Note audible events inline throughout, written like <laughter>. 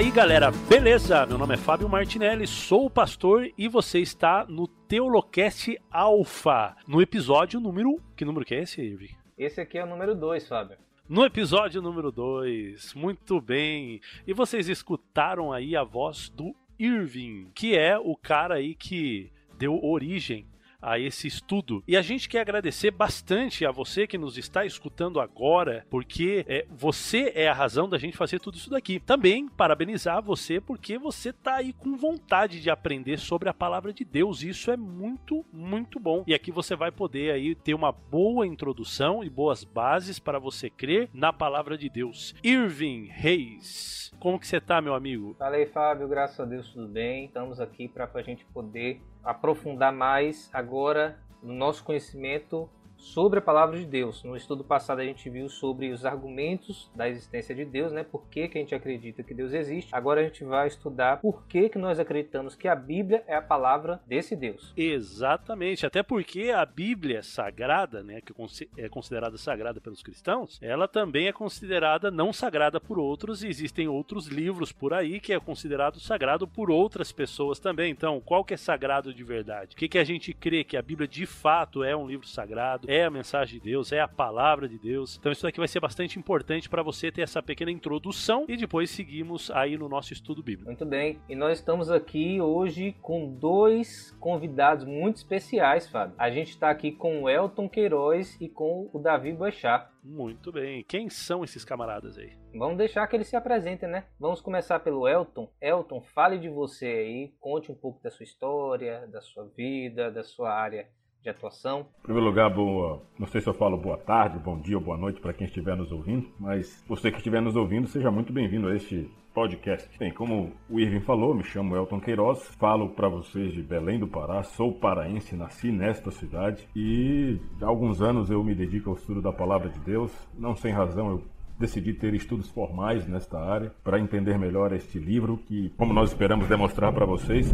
aí, galera, beleza? Meu nome é Fábio Martinelli, sou o pastor e você está no Teolocast Alpha, no episódio número. Que número que é esse, Irving? Esse aqui é o número 2, Fábio. No episódio número 2, muito bem. E vocês escutaram aí a voz do Irving, que é o cara aí que deu origem a esse estudo. E a gente quer agradecer bastante a você que nos está escutando agora, porque é, você é a razão da gente fazer tudo isso daqui. Também parabenizar você porque você está aí com vontade de aprender sobre a palavra de Deus. Isso é muito, muito bom. E aqui você vai poder aí ter uma boa introdução e boas bases para você crer na palavra de Deus. Irving Reis, como que você está, meu amigo? Fala aí, Fábio, graças a Deus tudo bem. Estamos aqui para a gente poder aprofundar mais agora no nosso conhecimento sobre a palavra de Deus. No estudo passado a gente viu sobre os argumentos da existência de Deus, né? Por que, que a gente acredita que Deus existe. Agora a gente vai estudar por que, que nós acreditamos que a Bíblia é a palavra desse Deus. Exatamente, até porque a Bíblia sagrada, né, que é considerada sagrada pelos cristãos, ela também é considerada não sagrada por outros e existem outros livros por aí que é considerado sagrado por outras pessoas também. Então, qual que é sagrado de verdade? O que, que a gente crê que a Bíblia de fato é um livro sagrado? É a mensagem de Deus, é a palavra de Deus. Então isso aqui vai ser bastante importante para você ter essa pequena introdução e depois seguimos aí no nosso estudo bíblico. Muito bem. E nós estamos aqui hoje com dois convidados muito especiais, Fábio. A gente está aqui com o Elton Queiroz e com o Davi Boechat. Muito bem. Quem são esses camaradas aí? Vamos deixar que eles se apresentem, né? Vamos começar pelo Elton. Elton, fale de você aí, conte um pouco da sua história, da sua vida, da sua área de atuação? Em primeiro lugar, boa, não sei se eu falo boa tarde, bom dia ou boa noite para quem estiver nos ouvindo, mas você que estiver nos ouvindo, seja muito bem-vindo a este podcast. Bem, como o Irving falou, me chamo Elton Queiroz, falo para vocês de Belém do Pará, sou paraense, nasci nesta cidade e há alguns anos eu me dedico ao estudo da palavra de Deus, não sem razão eu decidi ter estudos formais nesta área para entender melhor este livro que, como nós esperamos demonstrar para vocês,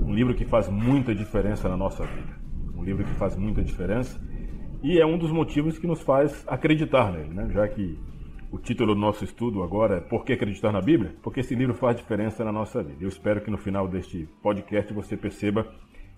um livro que faz muita diferença na nossa vida livro que faz muita diferença e é um dos motivos que nos faz acreditar nele, né? já que o título do nosso estudo agora é Por que acreditar na Bíblia? Porque esse livro faz diferença na nossa vida. Eu espero que no final deste podcast você perceba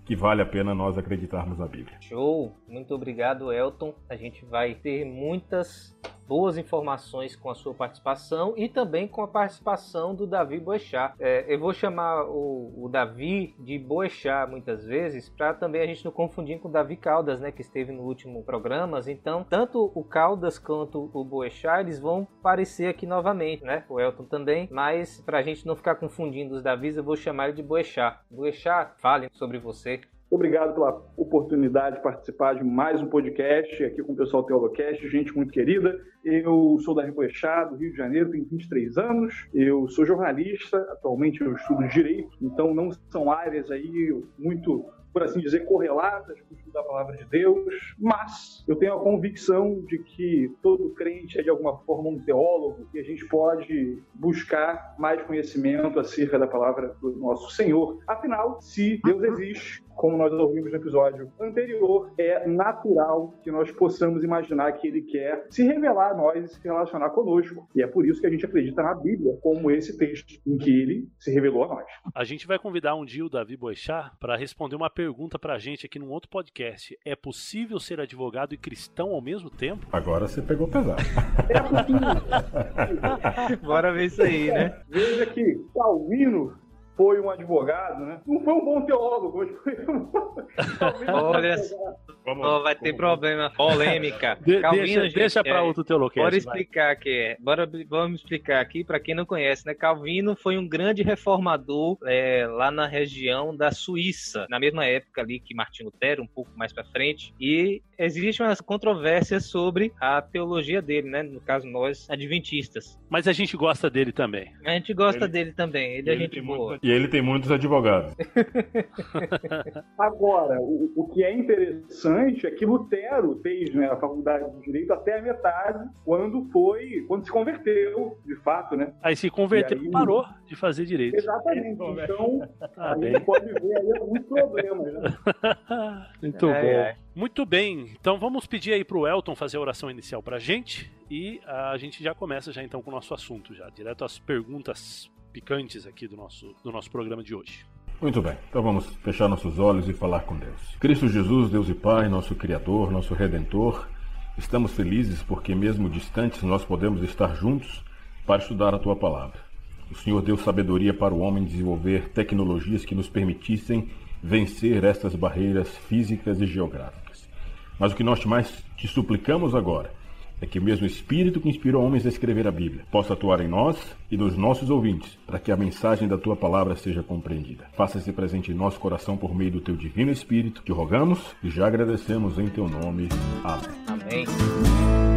que vale a pena nós acreditarmos na Bíblia. Show! Muito obrigado, Elton. A gente vai ter muitas boas informações com a sua participação e também com a participação do Davi Boechat. É, eu vou chamar o, o, Davi de Boechat muitas vezes para também a gente não confundir com o Davi Caldas, né, que esteve no último programa. Então, tanto o Caldas quanto o Boechat eles vão aparecer aqui novamente, né? O Elton também, mas para a gente não ficar confundindo os Davis, eu vou chamar ele de Boechat. Boechat, fale sobre você. Obrigado pela oportunidade de participar de mais um podcast aqui com o pessoal do Teolocast, gente muito querida. Eu sou da Riboechá, do Rio de Janeiro, tenho 23 anos. Eu sou jornalista, atualmente eu estudo Direito, então não são áreas aí muito por assim dizer, correlatas com o estudo da palavra de Deus, mas eu tenho a convicção de que todo crente é de alguma forma um teólogo e a gente pode buscar mais conhecimento acerca da palavra do nosso Senhor. Afinal, se Deus existe, como nós ouvimos no episódio anterior, é natural que nós possamos imaginar que ele quer se revelar a nós e se relacionar conosco. E é por isso que a gente acredita na Bíblia, como esse texto em que ele se revelou a nós. A gente vai convidar um dia o Davi Boechat para responder uma pergunta para a gente aqui num outro podcast. É possível ser advogado e cristão ao mesmo tempo? Agora você pegou pesado. É possível. <laughs> Bora ver isso aí, né? Veja que Calvino foi um advogado, né? Não foi um bom teólogo, mas foi um... <laughs> Olha, oh, vai ter problema, polêmica. <laughs> De, Calvino, deixa, gente, deixa para é, outro teólogo. Bora explicar que é. Bora, vamos explicar aqui para quem não conhece, né? Calvino foi um grande reformador é, lá na região da Suíça, na mesma época ali que Martinho Lutero, um pouco mais para frente, e existe uma controvérsia sobre a teologia dele, né? No caso nós adventistas. Mas a gente gosta dele também. A gente gosta ele, dele também. Ele, é ele é gente boa. E ele tem muitos advogados. <laughs> Agora, o, o, que é interessante é que Lutero fez né, a faculdade de Direito até a metade, quando foi, quando se converteu, de fato, né? Aí se converteu e parou de fazer direito. Exatamente. Então, ah, a gente pode ver aí alguns problemas, né? <laughs> Muito é, bom. É. Muito bem, então vamos pedir aí pro Elton fazer a oração inicial pra gente e a gente já começa já então com o nosso assunto já, direto às perguntas picantes aqui do nosso, do nosso programa de hoje. Muito bem, então vamos fechar nossos olhos e falar com Deus. Cristo Jesus, Deus e Pai, nosso Criador, nosso Redentor, estamos felizes porque, mesmo distantes, nós podemos estar juntos para estudar a Tua palavra. O Senhor deu sabedoria para o homem desenvolver tecnologias que nos permitissem vencer estas barreiras físicas e geográficas. Mas o que nós mais te suplicamos agora é que o mesmo Espírito que inspirou homens a escrever a Bíblia possa atuar em nós e nos nossos ouvintes, para que a mensagem da tua palavra seja compreendida. Faça-se presente em nosso coração por meio do teu divino Espírito, que rogamos e já agradecemos em teu nome. Amém. Amém.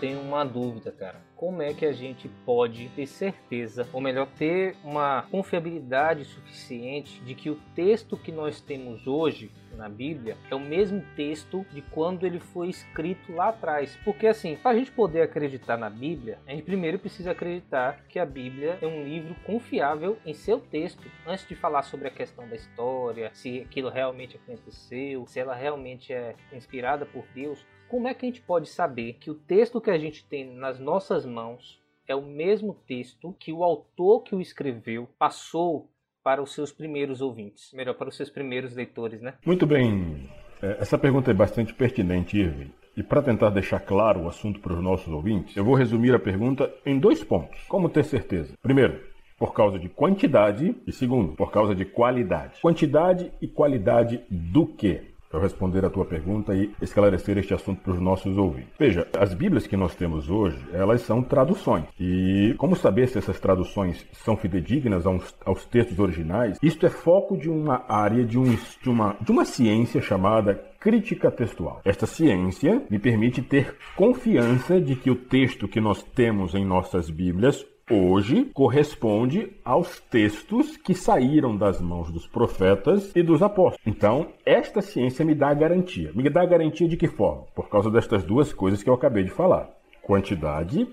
Tenho uma dúvida, cara. Como é que a gente pode ter certeza, ou melhor, ter uma confiabilidade suficiente de que o texto que nós temos hoje na Bíblia é o mesmo texto de quando ele foi escrito lá atrás. Porque assim, para a gente poder acreditar na Bíblia, a gente primeiro precisa acreditar que a Bíblia é um livro confiável em seu texto, antes de falar sobre a questão da história, se aquilo realmente aconteceu, se ela realmente é inspirada por Deus como é que a gente pode saber que o texto que a gente tem nas nossas mãos é o mesmo texto que o autor que o escreveu passou para os seus primeiros ouvintes? Melhor, para os seus primeiros leitores, né? Muito bem. É, essa pergunta é bastante pertinente, Irving. E para tentar deixar claro o assunto para os nossos ouvintes, eu vou resumir a pergunta em dois pontos. Como ter certeza? Primeiro, por causa de quantidade e segundo, por causa de qualidade. Quantidade e qualidade do quê? Para responder a tua pergunta e esclarecer este assunto para os nossos ouvintes. Veja, as Bíblias que nós temos hoje, elas são traduções. E como saber se essas traduções são fidedignas aos, aos textos originais? Isto é foco de uma área, de, um, de, uma, de uma ciência chamada crítica textual. Esta ciência me permite ter confiança de que o texto que nós temos em nossas Bíblias hoje corresponde aos textos que saíram das mãos dos profetas e dos apóstolos. Então, esta ciência me dá a garantia. Me dá a garantia de que forma? Por causa destas duas coisas que eu acabei de falar: quantidade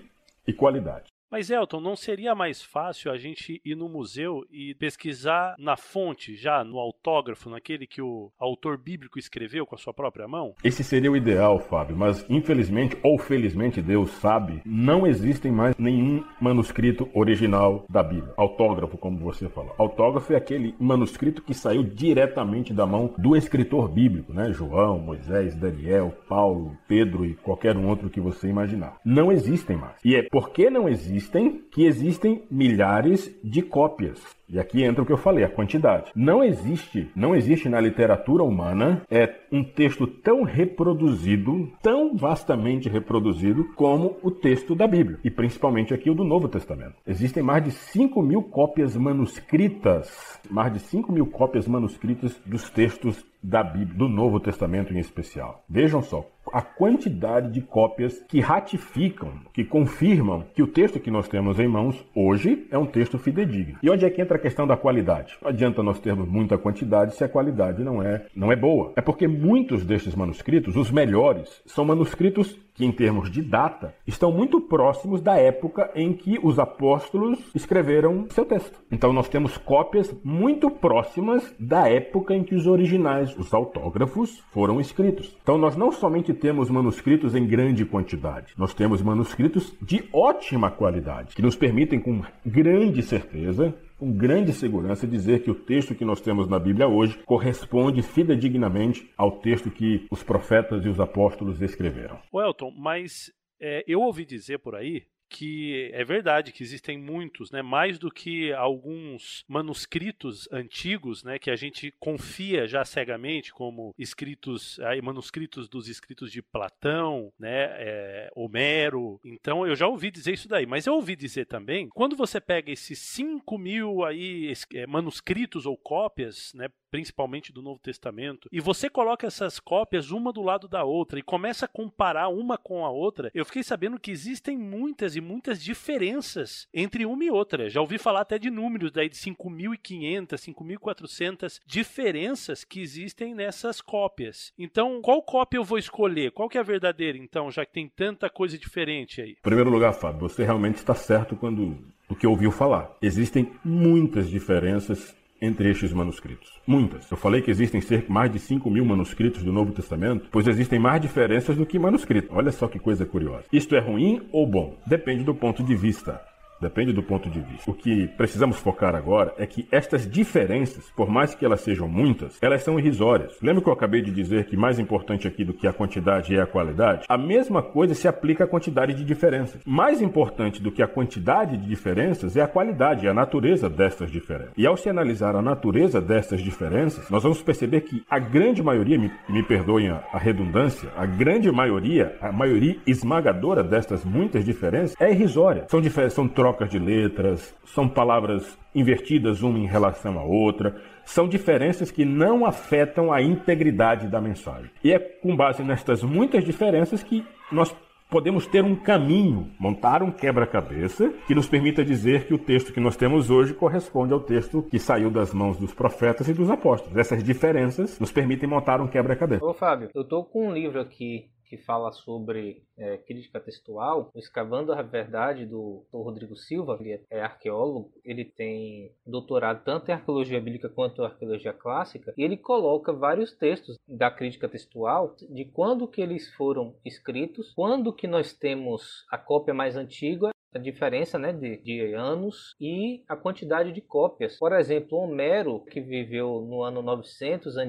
e qualidade. Mas Elton, não seria mais fácil a gente ir no museu e pesquisar na fonte, já no autógrafo, naquele que o autor bíblico escreveu com a sua própria mão? Esse seria o ideal, Fábio, mas infelizmente ou felizmente Deus sabe, não existem mais nenhum manuscrito original da Bíblia. Autógrafo, como você falou. Autógrafo é aquele manuscrito que saiu diretamente da mão do escritor bíblico, né? João, Moisés, Daniel, Paulo, Pedro e qualquer um outro que você imaginar. Não existem mais. E é porque não existem existem que existem milhares de cópias. E aqui entra o que eu falei, a quantidade. Não existe, não existe na literatura humana é um texto tão reproduzido, tão vastamente reproduzido como o texto da Bíblia, e principalmente aqui o do Novo Testamento. Existem mais de 5 mil cópias manuscritas, mais de 5 mil cópias manuscritas dos textos da Bíblia, do Novo Testamento em especial. Vejam só, a quantidade de cópias que ratificam, que confirmam que o texto que nós temos em mãos hoje é um texto fidedigno. E onde é que entra a questão da qualidade? Não adianta nós termos muita quantidade se a qualidade não é, não é boa. É porque muitos destes manuscritos, os melhores, são manuscritos que, em termos de data, estão muito próximos da época em que os apóstolos escreveram seu texto. Então, nós temos cópias muito próximas da época em que os originais, os autógrafos, foram escritos. Então, nós não somente temos manuscritos em grande quantidade, nós temos manuscritos de ótima qualidade, que nos permitem, com grande certeza, com grande segurança dizer que o texto que nós temos na Bíblia hoje corresponde fidedignamente ao texto que os profetas e os apóstolos escreveram. O Elton, mas é, eu ouvi dizer por aí que é verdade que existem muitos, né, mais do que alguns manuscritos antigos, né, que a gente confia já cegamente como escritos, aí, manuscritos dos escritos de Platão, né, é, Homero. Então eu já ouvi dizer isso daí, mas eu ouvi dizer também, quando você pega esses 5 mil aí é, manuscritos ou cópias, né, principalmente do Novo Testamento, e você coloca essas cópias uma do lado da outra e começa a comparar uma com a outra, eu fiquei sabendo que existem muitas e muitas diferenças entre uma e outra. Já ouvi falar até de números daí de 5.500, 5.400 diferenças que existem nessas cópias. Então, qual cópia eu vou escolher? Qual que é a verdadeira, então, já que tem tanta coisa diferente aí? Em primeiro lugar, Fábio, você realmente está certo quando do que ouviu falar. Existem muitas diferenças entre estes manuscritos. Muitas. Eu falei que existem cerca mais de 5 mil manuscritos do Novo Testamento, pois existem mais diferenças do que manuscritos. Olha só que coisa curiosa. Isto é ruim ou bom? Depende do ponto de vista. Depende do ponto de vista. O que precisamos focar agora é que estas diferenças, por mais que elas sejam muitas, elas são irrisórias. Lembra que eu acabei de dizer que mais importante aqui do que a quantidade é a qualidade? A mesma coisa se aplica à quantidade de diferenças. Mais importante do que a quantidade de diferenças é a qualidade, a natureza destas diferenças. E ao se analisar a natureza destas diferenças, nós vamos perceber que a grande maioria, me, me perdoem a, a redundância, a grande maioria, a maioria esmagadora destas muitas diferenças é irrisória. São, são trocas de letras, são palavras invertidas uma em relação à outra, são diferenças que não afetam a integridade da mensagem. E é com base nestas muitas diferenças que nós podemos ter um caminho, montar um quebra-cabeça que nos permita dizer que o texto que nós temos hoje corresponde ao texto que saiu das mãos dos profetas e dos apóstolos. Essas diferenças nos permitem montar um quebra-cabeça. Ô Fábio, eu tô com um livro aqui que fala sobre é, crítica textual, Escavando a Verdade, do, do, Rodrigo Silva, ele é arqueólogo, ele tem doutorado tanto em arqueologia bíblica quanto em arqueologia clássica, e ele coloca vários textos da crítica textual, de quando que eles foram escritos, quando que nós temos a cópia mais antiga a diferença né, de, de, anos e a quantidade de cópias. Por exemplo, Homero, que viveu no ano 900 a.C.,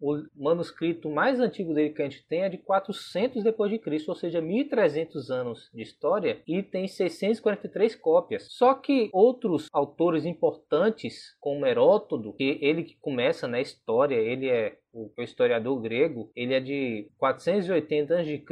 o manuscrito mais antigo dele que a gente tem é de 400 depois de Cristo, ou seja, 1300 anos de história e tem 643 cópias. Só que outros autores importantes, como Heródoto, que ele que começa na história, ele é o historiador grego, ele é de 480 a.C.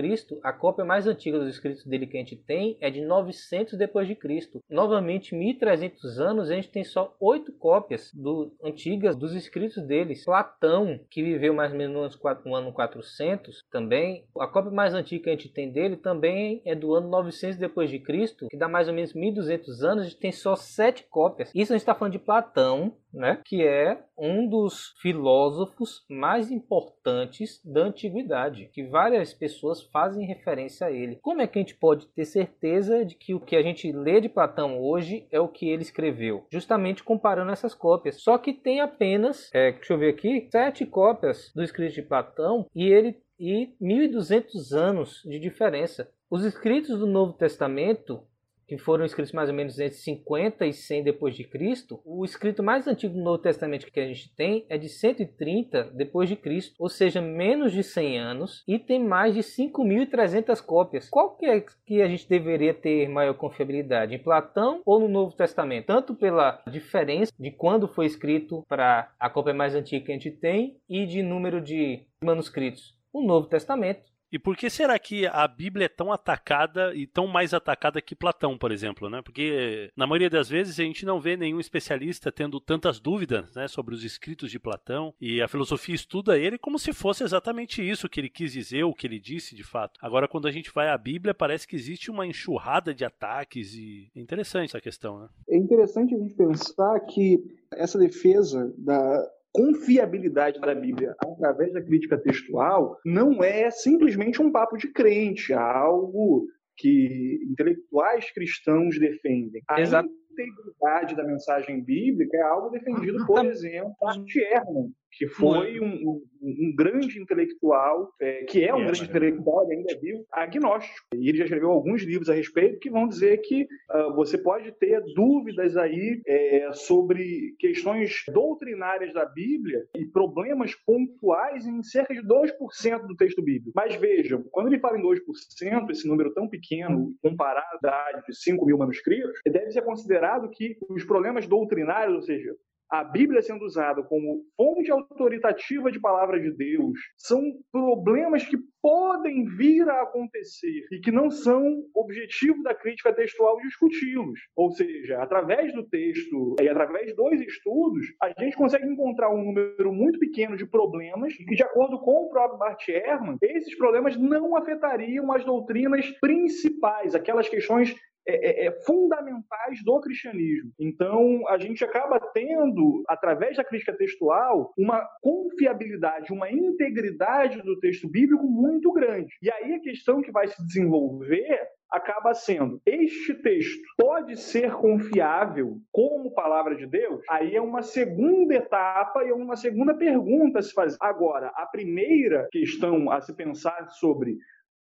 A cópia mais antiga dos escritos dele que a gente tem é de 900 depois de Cristo. Novamente, 1300 anos, a gente tem só oito cópias do, antigas dos escritos deles. Platão, que viveu mais ou menos no ano 400, também. A cópia mais antiga que a gente tem dele também é do ano 900 depois de Cristo, que dá mais ou menos 1200 anos, a gente tem só sete cópias. Isso a gente está falando de Platão, né? Que é um dos filósofos mais importantes da antiguidade, que várias pessoas fazem referência a ele. Como é que a gente pode ter certeza de que o que a gente lê de Platão hoje é o que ele escreveu? Justamente comparando essas cópias. Só que tem apenas, é, deixa eu ver aqui, sete cópias do escrito de Platão e ele e 1200 anos de diferença. Os escritos do Novo Testamento que foram escritos mais ou menos entre 50 e 100 depois de Cristo, o escrito mais antigo do Novo Testamento que a gente tem é de 130 depois de Cristo, ou seja, menos de 100 anos, e tem mais de 5.300 cópias. Qual que é que a gente deveria ter maior confiabilidade, em Platão ou no Novo Testamento? Tanto pela diferença de quando foi escrito para a cópia mais antiga que a gente tem e de número de manuscritos. O Novo Testamento e por que será que a Bíblia é tão atacada e tão mais atacada que Platão, por exemplo, né? Porque na maioria das vezes a gente não vê nenhum especialista tendo tantas dúvidas, né, sobre os escritos de Platão e a filosofia estuda ele como se fosse exatamente isso que ele quis dizer, o que ele disse de fato. Agora quando a gente vai à Bíblia, parece que existe uma enxurrada de ataques e é interessante essa questão, né? É interessante a gente pensar que essa defesa da confiabilidade da Bíblia através da crítica textual não é simplesmente um papo de crente, algo que intelectuais cristãos defendem. Exato. integridade da mensagem bíblica é algo defendido, por exemplo, por Sherman, que foi um, um, um grande intelectual, é, que é um grande intelectual, ele ainda é vivo, agnóstico. E ele já escreveu alguns livros a respeito que vão dizer que uh, você pode ter dúvidas aí é, sobre questões doutrinárias da Bíblia e problemas pontuais em cerca de 2% do texto bíblico. Mas vejam, quando ele fala em 2%, esse número tão pequeno, comparado à de 5 mil manuscritos, deve ser considerado que os problemas doutrinários, ou seja, a Bíblia sendo usada como fonte autoritativa de palavra de Deus, são problemas que podem vir a acontecer e que não são objetivo da crítica textual discuti-los. Ou seja, através do texto e através dos estudos, a gente consegue encontrar um número muito pequeno de problemas que, de acordo com o próprio Bart Ehrman, esses problemas não afetariam as doutrinas principais, aquelas questões é, é, é, fundamentais do cristianismo. Então, a gente acaba tendo, através da crítica textual, uma confiabilidade, uma integridade do texto bíblico muito grande. E aí a questão que vai se desenvolver acaba sendo: este texto pode ser confiável como palavra de Deus? Aí é uma segunda etapa e é uma segunda pergunta a se fazer. Agora, a primeira questão a se pensar sobre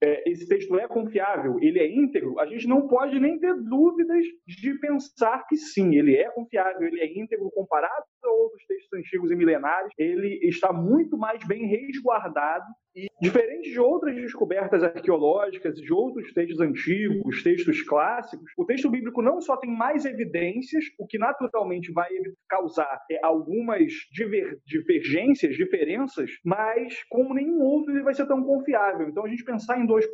é, esse texto é confiável, ele é íntegro, a gente não pode nem ter dúvidas de pensar que sim, ele é confiável, ele é íntegro comparado outros textos antigos e milenares, ele está muito mais bem resguardado e, diferente de outras descobertas arqueológicas, de outros textos antigos, textos clássicos, o texto bíblico não só tem mais evidências, o que naturalmente vai causar é, algumas diver, divergências, diferenças, mas como nenhum outro ele vai ser tão confiável. Então a gente pensar em 2%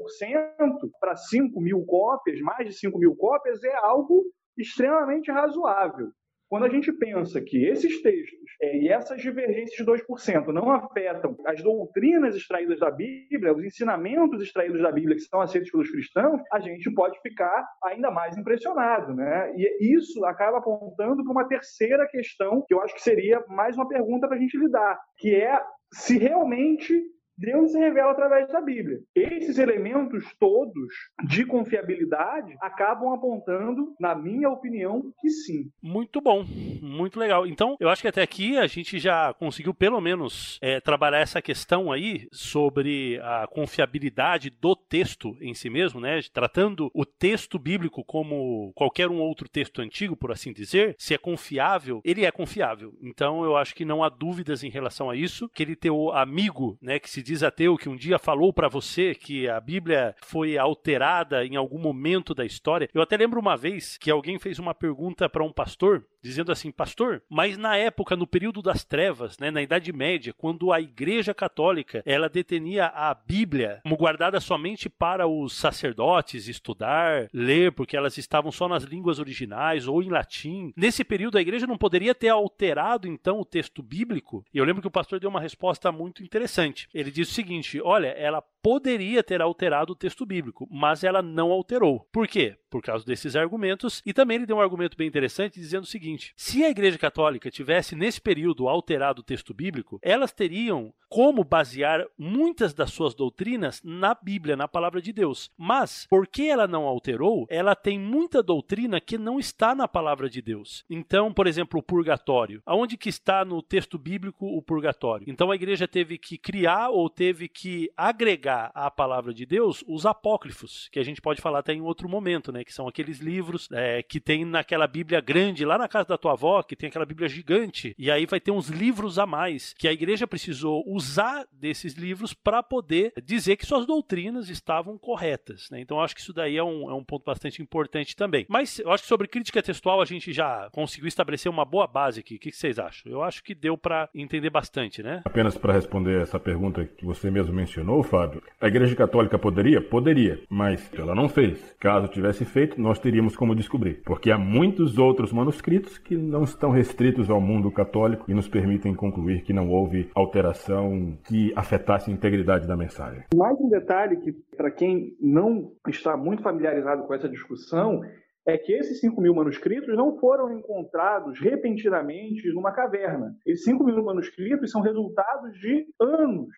para 5 mil cópias, mais de 5 mil cópias, é algo extremamente razoável. Quando a gente pensa que esses textos é, e essas divergências de 2% não afetam as doutrinas extraídas da Bíblia, os ensinamentos extraídos da Bíblia que são aceitos pelos cristãos, a gente pode ficar ainda mais impressionado. Né? E isso acaba apontando para uma terceira questão, que eu acho que seria mais uma pergunta para a gente lidar, que é se realmente Deus se revela através da Bíblia. Esses elementos todos de confiabilidade acabam apontando, na minha opinião, que sim. Muito bom, muito legal. Então, eu acho que até aqui a gente já conseguiu, pelo menos, é, trabalhar essa questão aí sobre a confiabilidade do texto em si mesmo, né? Tratando o texto bíblico como qualquer um outro texto antigo, por assim dizer, se é confiável, ele é confiável. Então, eu acho que não há dúvidas em relação a isso. Que ele ter o amigo, né, que se diz ateu que um dia falou para você que a Bíblia foi alterada em algum momento da história. Eu até lembro uma vez que alguém fez uma pergunta para um pastor dizendo assim, pastor, mas na época, no período das trevas, né, na Idade Média, quando a Igreja Católica ela detenia a Bíblia como guardada somente para os sacerdotes estudar, ler, porque elas estavam só nas línguas originais ou em latim. Nesse período, a Igreja não poderia ter alterado então o texto bíblico. E eu lembro que o pastor deu uma resposta muito interessante. Ele disse o seguinte: olha, ela poderia ter alterado o texto bíblico, mas ela não alterou. Por quê? Por causa desses argumentos. E também ele deu um argumento bem interessante dizendo o seguinte: se a Igreja Católica tivesse nesse período alterado o texto bíblico, elas teriam como basear muitas das suas doutrinas na Bíblia, na palavra de Deus. Mas, porque ela não alterou, ela tem muita doutrina que não está na palavra de Deus. Então, por exemplo, o purgatório. Aonde que está no texto bíblico o purgatório? Então a igreja teve que criar ou teve que agregar à palavra de Deus os apócrifos, que a gente pode falar até em outro momento, né? Que são aqueles livros é, que tem naquela Bíblia grande, lá na casa da tua avó, que tem aquela Bíblia gigante. E aí vai ter uns livros a mais que a igreja precisou usar desses livros para poder dizer que suas doutrinas estavam corretas. Né? Então, acho que isso daí é um, é um ponto bastante importante também. Mas eu acho que sobre crítica textual a gente já conseguiu estabelecer uma boa base aqui. O que vocês acham? Eu acho que deu para entender bastante, né? Apenas para responder essa pergunta que você mesmo mencionou, Fábio, a Igreja Católica poderia? Poderia, mas ela não fez. Caso tivesse feito, nós teríamos como descobrir, porque há muitos outros manuscritos que não estão restritos ao mundo católico e nos permitem concluir que não houve alteração que afetasse a integridade da mensagem. Mais um detalhe que, para quem não está muito familiarizado com essa discussão, é que esses 5 mil manuscritos não foram encontrados repentinamente numa caverna. Esses 5 mil manuscritos são resultados de anos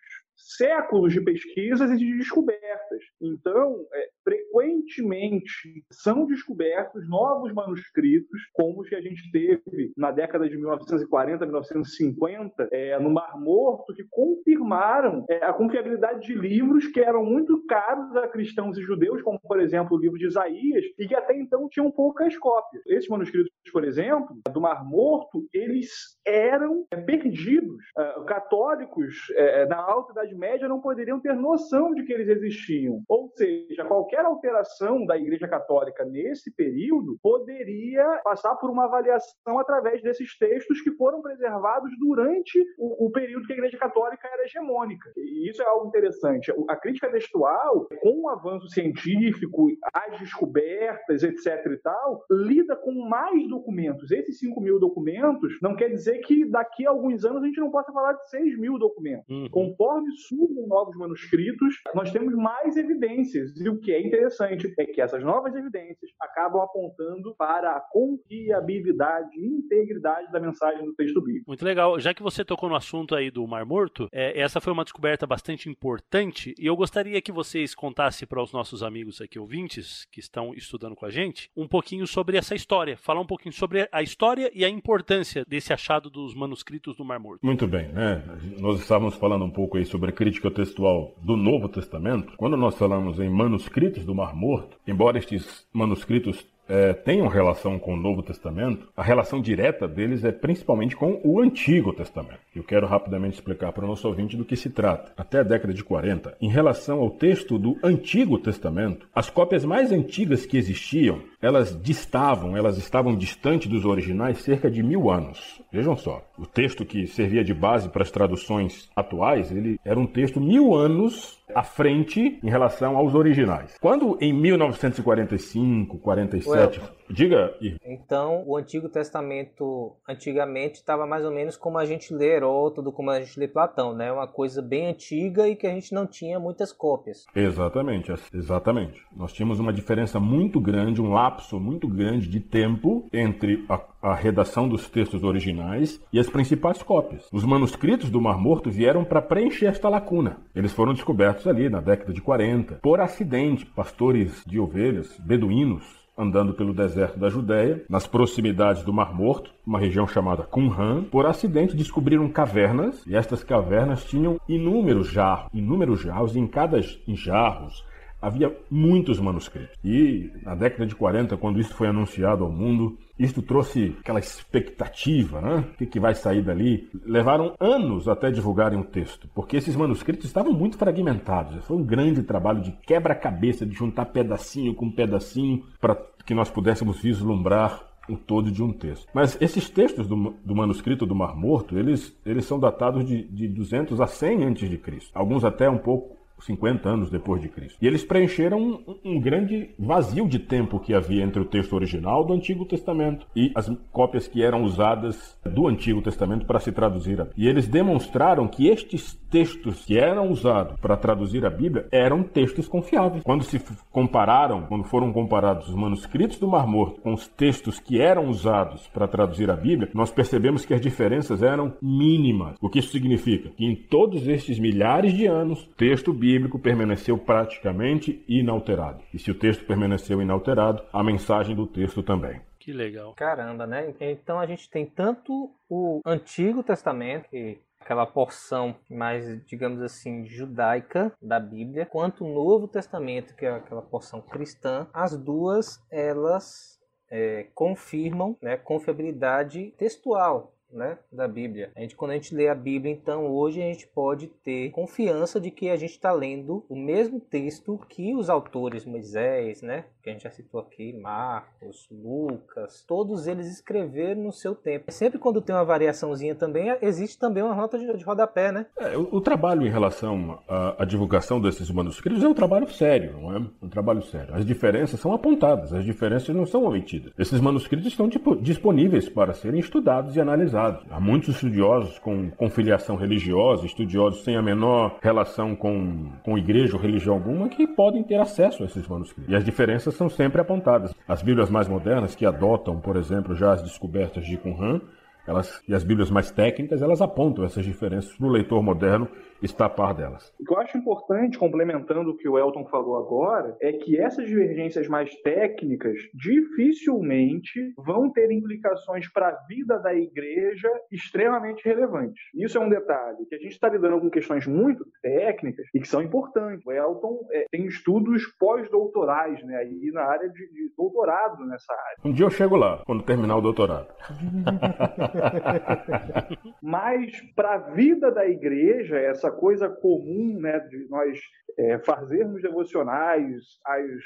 séculos de pesquisas e de descobertas. Então, é, frequentemente são descobertos novos manuscritos, como os que a gente teve na década de 1940, 1950, é, no Mar Morto, que confirmaram é, a confiabilidade de livros que eram muito caros a cristãos e judeus, como, por exemplo, o livro de Isaías, e que até então tinham poucas cópias. Esses manuscritos, por exemplo, do Mar Morto, eles eram é, perdidos. Uh, católicos é, na Alta Idade Média não poderiam ter noção de que eles existiam. Ou seja, qualquer alteração da Igreja Católica nesse período poderia passar por uma avaliação através desses textos que foram preservados durante o, o período que a Igreja Católica era hegemônica. E isso é algo interessante. A crítica textual, com o avanço científico, as descobertas, etc. e tal, lida com mais documentos. Esses 5 mil documentos não quer dizer que daqui a alguns anos a gente não possa falar de 6 mil documentos. Uhum. Conforme surgem novos manuscritos, nós temos mais evidências. E o que é interessante é que essas novas evidências acabam apontando para a confiabilidade e integridade da mensagem do texto bíblico. Muito legal. Já que você tocou no assunto aí do Mar Morto, é, essa foi uma descoberta bastante importante e eu gostaria que vocês contassem para os nossos amigos aqui ouvintes que estão estudando com a gente um pouquinho sobre essa história, falar um pouquinho sobre a história e a importância desse achado dos manuscritos do Mar Morto. Muito bem, né? Nós estávamos falando um pouco aí sobre a crítica textual do Novo Testamento. Quando nós falamos em manuscritos do Mar Morto, embora estes manuscritos é, tenham relação com o Novo Testamento, a relação direta deles é principalmente com o Antigo Testamento. Eu quero rapidamente explicar para o nosso ouvinte do que se trata. Até a década de 40, em relação ao texto do Antigo Testamento, as cópias mais antigas que existiam, elas distavam, elas estavam distante dos originais cerca de mil anos. Vejam só, o texto que servia de base para as traduções atuais, ele era um texto mil anos à frente em relação aos originais. Quando em 1945, 47, Well, diga, Então, o Antigo Testamento antigamente estava mais ou menos como a gente lê Heródoto, como a gente lê Platão, né? Uma coisa bem antiga e que a gente não tinha muitas cópias. Exatamente, exatamente. Nós tínhamos uma diferença muito grande, um lapso muito grande de tempo entre a, a redação dos textos originais e as principais cópias. Os manuscritos do Mar Morto vieram para preencher esta lacuna. Eles foram descobertos ali na década de 40 por acidente, pastores de ovelhas, beduínos, andando pelo deserto da Judéia, nas proximidades do Mar Morto, uma região chamada Qumran. Por acidente descobriram cavernas, e estas cavernas tinham inúmeros jarros, inúmeros jarros, e em cada jarros havia muitos manuscritos. E na década de 40, quando isso foi anunciado ao mundo, isto trouxe aquela expectativa, né? O que, que vai sair dali? Levaram anos até divulgarem o texto, porque esses manuscritos estavam muito fragmentados. Foi um grande trabalho de quebra-cabeça, de juntar pedacinho com pedacinho, para que nós pudéssemos vislumbrar o todo de um texto. Mas esses textos do, do, manuscrito do Mar Morto, eles, eles são datados de, de 200 a 100 antes de Cristo. Alguns até um pouco 50 anos depois de Cristo. E eles preencheram um, um, grande vazio de tempo que havia entre o texto original do Antigo Testamento e as cópias que eram usadas do Antigo Testamento para se traduzir. A... E eles demonstraram que estes textos que eram usados para traduzir a Bíblia eram textos confiáveis. Quando se compararam, quando foram comparados os manuscritos do Mar Morto com os textos que eram usados para traduzir a Bíblia, nós percebemos que as diferenças eram mínimas. O que isso significa? Que em todos estes milhares de anos, texto bíblico bíblico permaneceu praticamente inalterado. E se o texto permaneceu inalterado, a mensagem do texto também. Que legal. Caramba, né? Então a gente tem tanto o Antigo Testamento, que aquela porção mais, digamos assim, judaica da Bíblia, quanto o Novo Testamento, que é aquela porção cristã. As duas, elas é, confirmam né, confiabilidade textual né, da Bíblia. A gente, quando a gente lê a Bíblia, então hoje a gente pode ter confiança de que a gente está lendo o mesmo texto que os autores Moisés, né, que a gente já citou aqui, Marcos, Lucas, todos eles escreveram no seu tempo. Sempre quando tem uma variaçãozinha também, existe também uma nota de, de rodapé, né? É, o, o, trabalho em relação à, à, divulgação desses manuscritos é um trabalho sério, não é? Um trabalho sério. As diferenças são apontadas, as diferenças não são omitidas. Esses manuscritos estão tipo, disponíveis para serem estudados e analisados. Há muitos estudiosos com, com filiação religiosa, estudiosos sem a menor relação com, com igreja ou religião alguma, que podem ter acesso a esses manuscritos. E as diferenças são sempre apontadas. As Bíblias mais modernas, que adotam, por exemplo, já as descobertas de Qumran, elas, e as Bíblias mais técnicas, elas apontam essas diferenças para o leitor moderno está a par delas. O que eu acho importante, complementando o que o Elton falou agora, é que essas divergências mais técnicas dificilmente vão ter implicações para a vida da igreja extremamente relevantes. Isso é um detalhe, que a gente está lidando com questões muito técnicas e que são importantes. O Elton é, tem estudos pós-doutorais, né, aí na área de, de doutorado nessa área. Um dia eu chego lá, quando terminar o doutorado. <laughs> Mas para a vida da igreja, essa coisa comum né, de nós é, fazermos devocionais às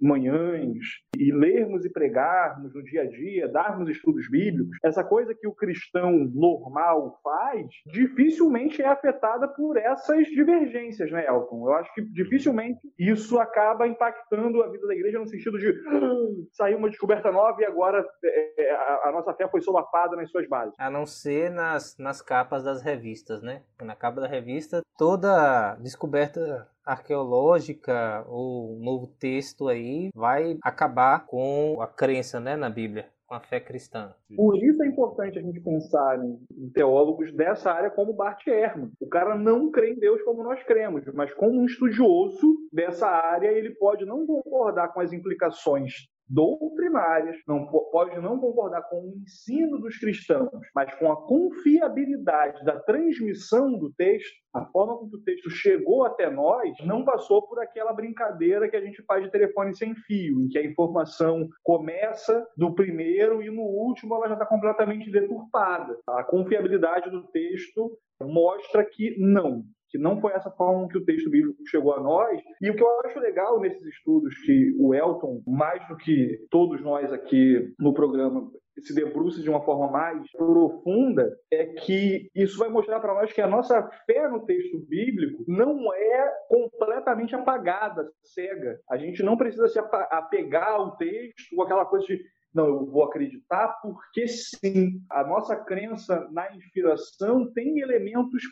manhãs e lermos e pregarmos no dia a dia, darmos estudos bíblicos, essa coisa que o cristão normal faz, dificilmente é afetada por essas divergências, né, Elton? Eu acho que dificilmente isso acaba impactando a vida da igreja no sentido de ah, sair uma descoberta nova e agora é, é, a, a, nossa fé foi solapada nas suas bases. A não ser nas, nas capas das revistas, né? Na capa da revista, toda descoberta arqueológica, o novo texto aí, vai acabar com a crença né, na Bíblia com a fé cristã. Por isso é importante a gente pensar em, teólogos dessa área como Bart Ehrman. O cara não crê em Deus como nós cremos, mas como um estudioso dessa área, ele pode não concordar com as implicações doutrinárias, não pode não concordar com o ensino dos cristãos, mas com a confiabilidade da transmissão do texto, a forma como o texto chegou até nós, não passou por aquela brincadeira que a gente faz de telefone sem fio, em que a informação começa do primeiro e no último ela já está completamente deturpada. A confiabilidade do texto mostra que não, que não foi essa forma que o texto bíblico chegou a nós. E o que eu acho legal nesses estudos que o Elton, mais do que todos nós aqui no programa, se debruça de uma forma mais profunda, é que isso vai mostrar para nós que a nossa fé no texto bíblico não é completamente apagada, cega. A gente não precisa se apegar ao texto aquela coisa de não, eu vou acreditar porque sim. A nossa crença na inspiração tem elementos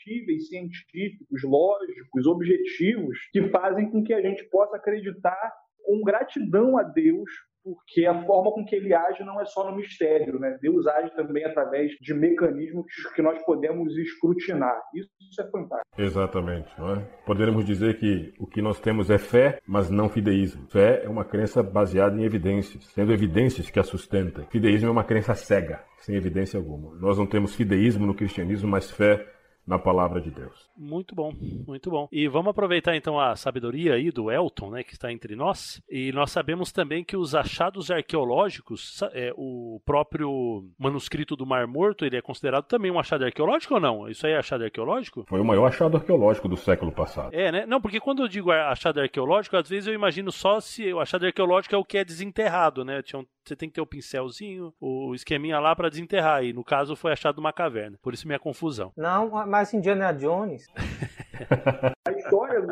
factíveis, científicos, lógicos, objetivos, que fazem com que a gente possa acreditar com gratidão a Deus porque a forma com que ele age não é só no mistério, né? Deus age também através de mecanismos que nós podemos escrutinar. Isso é fantástico. Exatamente. Não é? Poderemos dizer que o que nós temos é fé, mas não fideísmo. Fé é uma crença baseada em evidências, tendo evidências que a sustentem. Fideísmo é uma crença cega, sem evidência alguma. Nós não temos fideísmo no cristianismo, mas fé na palavra de Deus. Muito bom, muito bom. E vamos aproveitar então a sabedoria aí do Elton, né, que está entre nós. E nós sabemos também que os achados arqueológicos, é, o próprio manuscrito do Mar Morto, ele é considerado também um achado arqueológico ou não? Isso aí é achado arqueológico? Foi o maior achado arqueológico do século passado. É, né? Não, porque quando eu digo achado arqueológico, às vezes eu imagino só se o achado arqueológico é o que é desenterrado, né? Tinha um você tem que ter o pincelzinho, o esqueminha lá para desenterrar. E no caso foi achado uma caverna. Por isso minha confusão. Não, mas Indiana Jones. <laughs>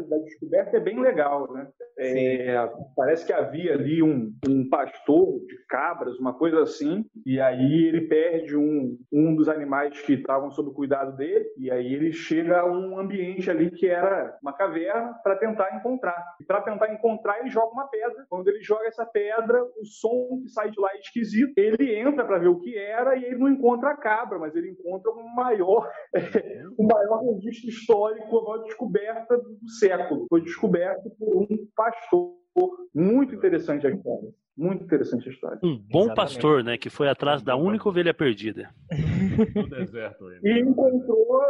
da descoberta é bem legal, né? É, parece que havia ali um, um pastor de cabras, uma coisa assim, e aí ele perde um, um dos animais que estavam sob o cuidado dele, e aí ele chega a um ambiente ali que era uma caverna para tentar encontrar. E para tentar encontrar, ele joga uma pedra. Quando ele joga essa pedra, o som que sai de lá é esquisito. Ele entra para ver o que era e ele não encontra a cabra, mas ele encontra o maior, o <laughs> maior registro histórico, a maior descoberta do século. Foi descoberto por um pastor. Muito interessante a história. Muito interessante a história. Um bom Exatamente. pastor, né? Que foi atrás da única ovelha perdida. No deserto. E encontrou,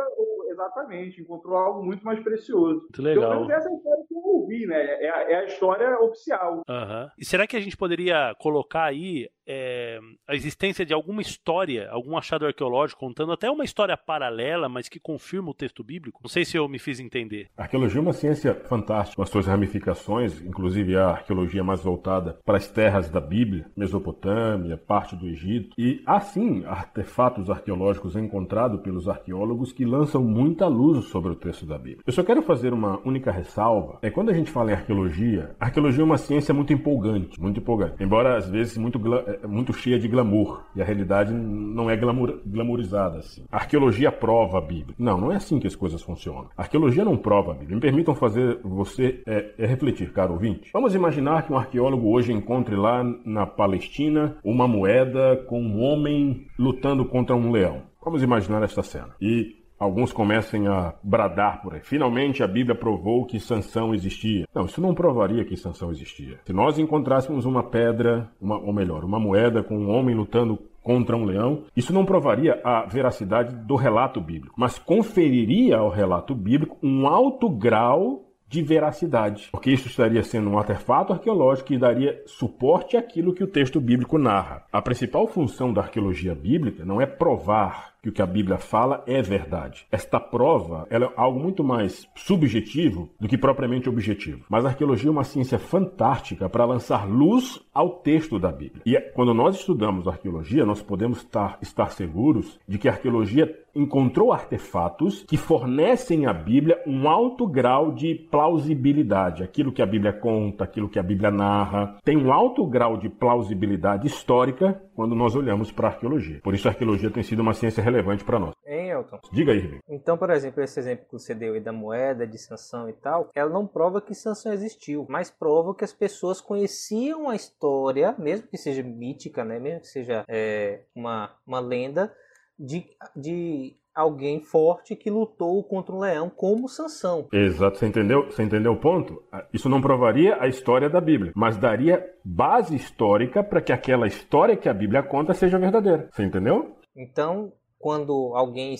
exatamente, encontrou algo muito mais precioso. Muito legal. Menos essa é a história que eu ouvi, né? É a, é a história oficial. Uhum. E será que a gente poderia colocar aí é, a existência de alguma história, algum achado arqueológico contando até uma história paralela, mas que confirma o texto bíblico? Não sei se eu me fiz entender. A arqueologia é uma ciência fantástica, com as suas ramificações, inclusive a arqueologia mais voltada para as terras da Bíblia, Mesopotâmia, parte do Egito. E há sim artefatos arqueológicos encontrados pelos arqueólogos que lançam muita luz sobre o texto da Bíblia. Eu só quero fazer uma única ressalva. É quando a gente fala em arqueologia, a arqueologia é uma ciência muito empolgante, muito empolgante. Embora às vezes muito é muito cheia de glamour. E a realidade não é glamour, glamourizada assim. Arqueologia prova a Bíblia. Não, não é assim que as coisas funcionam. Arqueologia não prova a Bíblia. Me permitam fazer você é, é refletir, caro ouvinte. Vamos imaginar que um arqueólogo hoje encontre lá na Palestina uma moeda com um homem lutando contra um leão. Vamos imaginar esta cena. E Alguns comecem a bradar por aí. Finalmente a Bíblia provou que Sansão existia. Não, isso não provaria que Sansão existia. Se nós encontrássemos uma pedra, uma, ou melhor, uma moeda com um homem lutando contra um leão, isso não provaria a veracidade do relato bíblico, mas conferiria ao relato bíblico um alto grau de veracidade, porque isso estaria sendo um artefato arqueológico que daria suporte àquilo que o texto bíblico narra. A principal função da arqueologia bíblica não é provar que o que a Bíblia fala é verdade. Esta prova é algo muito mais subjetivo do que propriamente objetivo. Mas a arqueologia é uma ciência fantástica para lançar luz ao texto da Bíblia. E quando nós estudamos arqueologia, nós podemos estar, estar seguros de que a arqueologia encontrou artefatos que fornecem à Bíblia um alto grau de plausibilidade. Aquilo que a Bíblia conta, aquilo que a Bíblia narra, tem um alto grau de plausibilidade histórica quando nós olhamos para a arqueologia. Por isso a arqueologia tem sido uma ciência relevante para nós. Hein, Elton? Diga aí, Ribeiro. Então, por exemplo, esse exemplo que você deu aí da moeda, de Sansão e tal, ela não prova que Sansão existiu, mas prova que as pessoas conheciam a história, mesmo que seja mítica, né? mesmo que seja é, uma, uma lenda, de, de alguém forte que lutou contra um leão como Sansão. Exato, você entendeu? Você entendeu o ponto? Isso não provaria a história da Bíblia, mas daria base histórica para que aquela história que a Bíblia conta seja verdadeira. Você entendeu? Então, quando alguém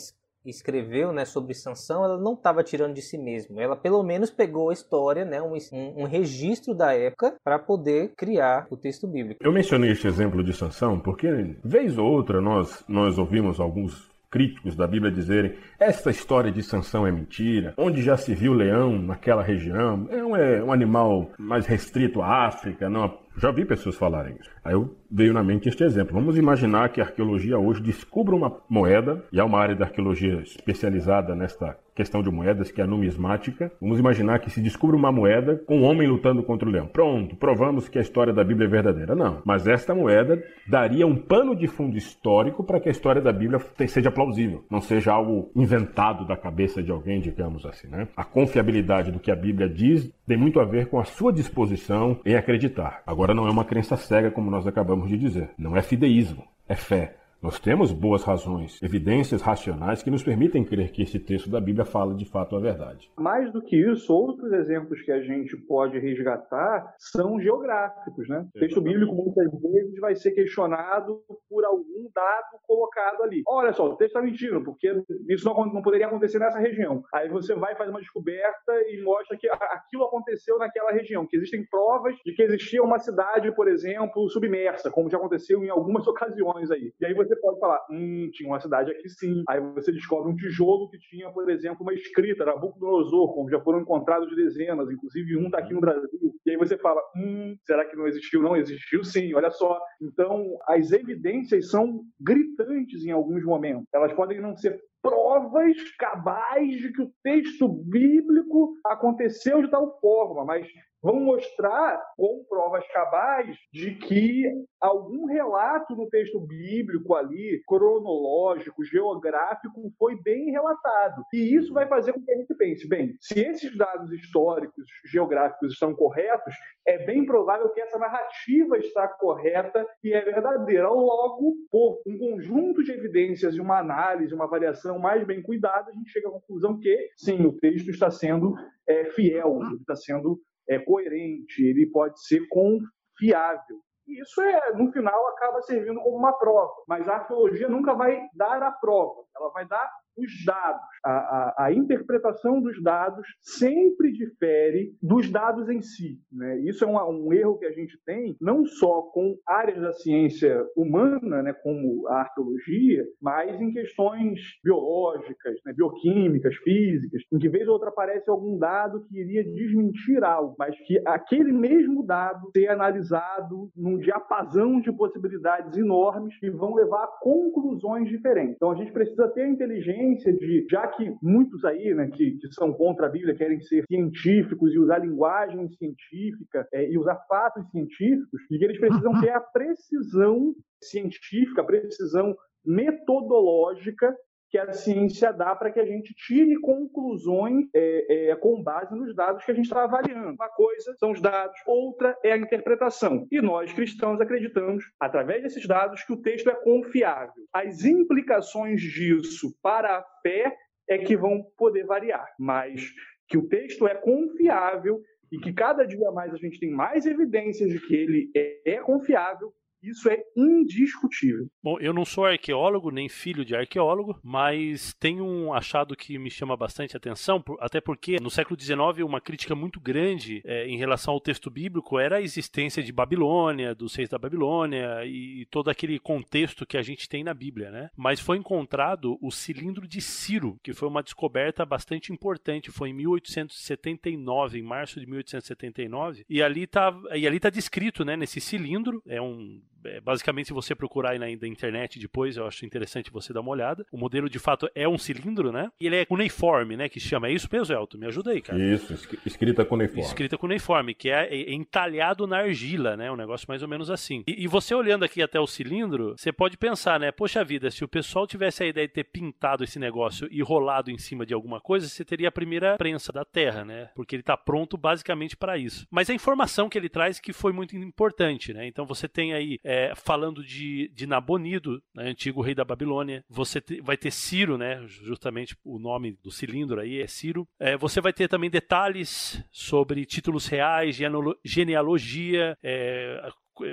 escreveu né, sobre Sansão, ela não estava tirando de si mesma. Ela pelo menos pegou a história, né, um, um registro da época, para poder criar o texto bíblico. Eu mencionei este exemplo de Sansão porque, vez ou outra, nós, nós ouvimos alguns críticos da Bíblia dizerem esta história de Sansão é mentira, onde já se viu leão naquela região, é um, é um animal mais restrito à África, não já vi pessoas falarem isso. Aí eu veio na mente este exemplo. Vamos imaginar que a arqueologia hoje descubra uma moeda, e há uma área da arqueologia especializada nesta questão de moedas, que é a numismática. Vamos imaginar que se descubra uma moeda com um homem lutando contra o leão. Pronto, provamos que a história da Bíblia é verdadeira. Não. Mas esta moeda daria um pano de fundo histórico para que a história da Bíblia seja plausível, não seja algo inventado da cabeça de alguém, digamos assim. Né? A confiabilidade do que a Bíblia diz tem muito a ver com a sua disposição em acreditar. Agora, não é uma crença cega, como nós acabamos de dizer. Não é fideísmo, é fé. Nós temos boas razões, evidências racionais que nos permitem crer que esse texto da Bíblia fala de fato a verdade. Mais do que isso, outros exemplos que a gente pode resgatar são geográficos, né? O texto bíblico muitas vezes vai ser questionado por algum dado colocado ali. Olha só, o texto está mentindo, porque isso não, não, poderia acontecer nessa região. Aí você vai fazer uma descoberta e mostra que aquilo aconteceu naquela região, que existem provas de que existia uma cidade, por exemplo, submersa, como já aconteceu em algumas <laughs> ocasiões aí. E aí você você pode falar, hum, tinha uma cidade aqui sim. Aí você descobre um tijolo que tinha, por exemplo, uma escrita, Nabucodonosor, como já foram encontrados dezenas, inclusive um está aqui no Brasil. E aí você fala, hum, será que não existiu? Não existiu sim, olha só. Então, as evidências são gritantes em alguns momentos. Elas podem não ser provas cabais de que o texto bíblico aconteceu de tal forma, mas vão mostrar com provas cabais de que algum relato no texto bíblico ali, cronológico, geográfico, foi bem relatado. E isso vai fazer com que a gente pense, bem, se esses dados históricos, geográficos estão corretos, é bem provável que essa narrativa está correta e é verdadeira. Logo, por um conjunto de evidências e uma análise, uma avaliação mais bem cuidada, a gente chega à conclusão que, sim, o texto está sendo é, fiel, está sendo é, coerente, ele pode ser confiável. E isso, é, no final, acaba servindo como uma prova. Mas a arqueologia nunca vai dar a prova, ela vai dar os dados. A, a, a, interpretação dos dados sempre difere dos dados em si. Né? Isso é um, um, erro que a gente tem, não só com áreas da ciência humana, né, como a arqueologia, mas em questões biológicas, né, bioquímicas, físicas, em que vez ou outra aparece algum dado que iria desmentir algo, mas que aquele mesmo dado ser analisado num diapasão de possibilidades enormes que vão levar a conclusões diferentes. Então a gente precisa ter a inteligência de, já que muitos aí, né, que, que são contra a Bíblia, querem ser científicos e usar linguagem científica é, e usar fatos científicos, de que eles precisam <laughs> ter a precisão científica, a precisão metodológica que a ciência dá para que a gente tire conclusões é, é, com base nos dados que a gente está avaliando. Uma coisa são os dados, outra é a interpretação. E nós, cristãos, acreditamos, através desses dados, que o texto é confiável. As implicações disso para a fé é que vão poder variar, mas que o texto é confiável e que cada dia mais a gente tem mais evidências de que ele é, é confiável, isso é indiscutível. Bom, eu não sou arqueólogo, nem filho de arqueólogo, mas tem um achado que me chama bastante atenção, até porque no século XIX uma crítica muito grande é, em relação ao texto bíblico era a existência de Babilônia, dos reis da Babilônia e todo aquele contexto que a gente tem na Bíblia, né? Mas foi encontrado o cilindro de Ciro, que foi uma descoberta bastante importante, foi em 1879, em março de 1879, e ali está e ali tá descrito, né, nesse cilindro, é um basicamente, se você procurar aí na, na internet depois, eu acho interessante você dar uma olhada. O modelo, de fato, é um cilindro, né? E ele é cuneiforme, né? Que chama. É isso mesmo, Elton? Me ajuda aí, cara. Isso, escrita cuneiforme. Escrita cuneiforme, que é, é entalhado na argila, né? Um negócio mais ou menos assim. E, e você olhando aqui até o cilindro, você pode pensar, né? Poxa vida, se o pessoal tivesse a ideia de ter pintado esse negócio e rolado em cima de alguma coisa, você teria a primeira prensa da Terra, né? Porque ele está pronto basicamente para isso. Mas a informação que ele traz que foi muito importante, né? Então você tem aí, é, falando de, de Nabonido, né? antigo rei da Babilônia, você te, vai ter Ciro, né? Justamente o nome do cilindro aí é Ciro. É, você vai ter também detalhes sobre títulos reais, genealogia, é,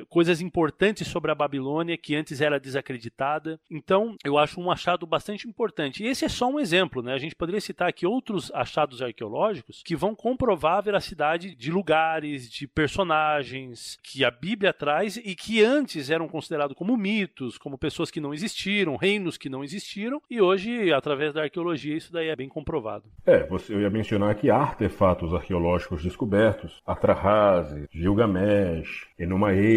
coisas importantes sobre a Babilônia que antes era desacreditada. Então, eu acho um achado bastante importante. E esse é só um exemplo, né? A gente poderia citar aqui outros achados arqueológicos que vão comprovar a veracidade de lugares, de personagens que a Bíblia traz e que antes eram considerados como mitos, como pessoas que não existiram, reinos que não existiram, e hoje, através da arqueologia, isso daí é bem comprovado. É, você, eu ia mencionar aqui artefatos arqueológicos descobertos, Atrahaze, Gilgamesh, Enumael,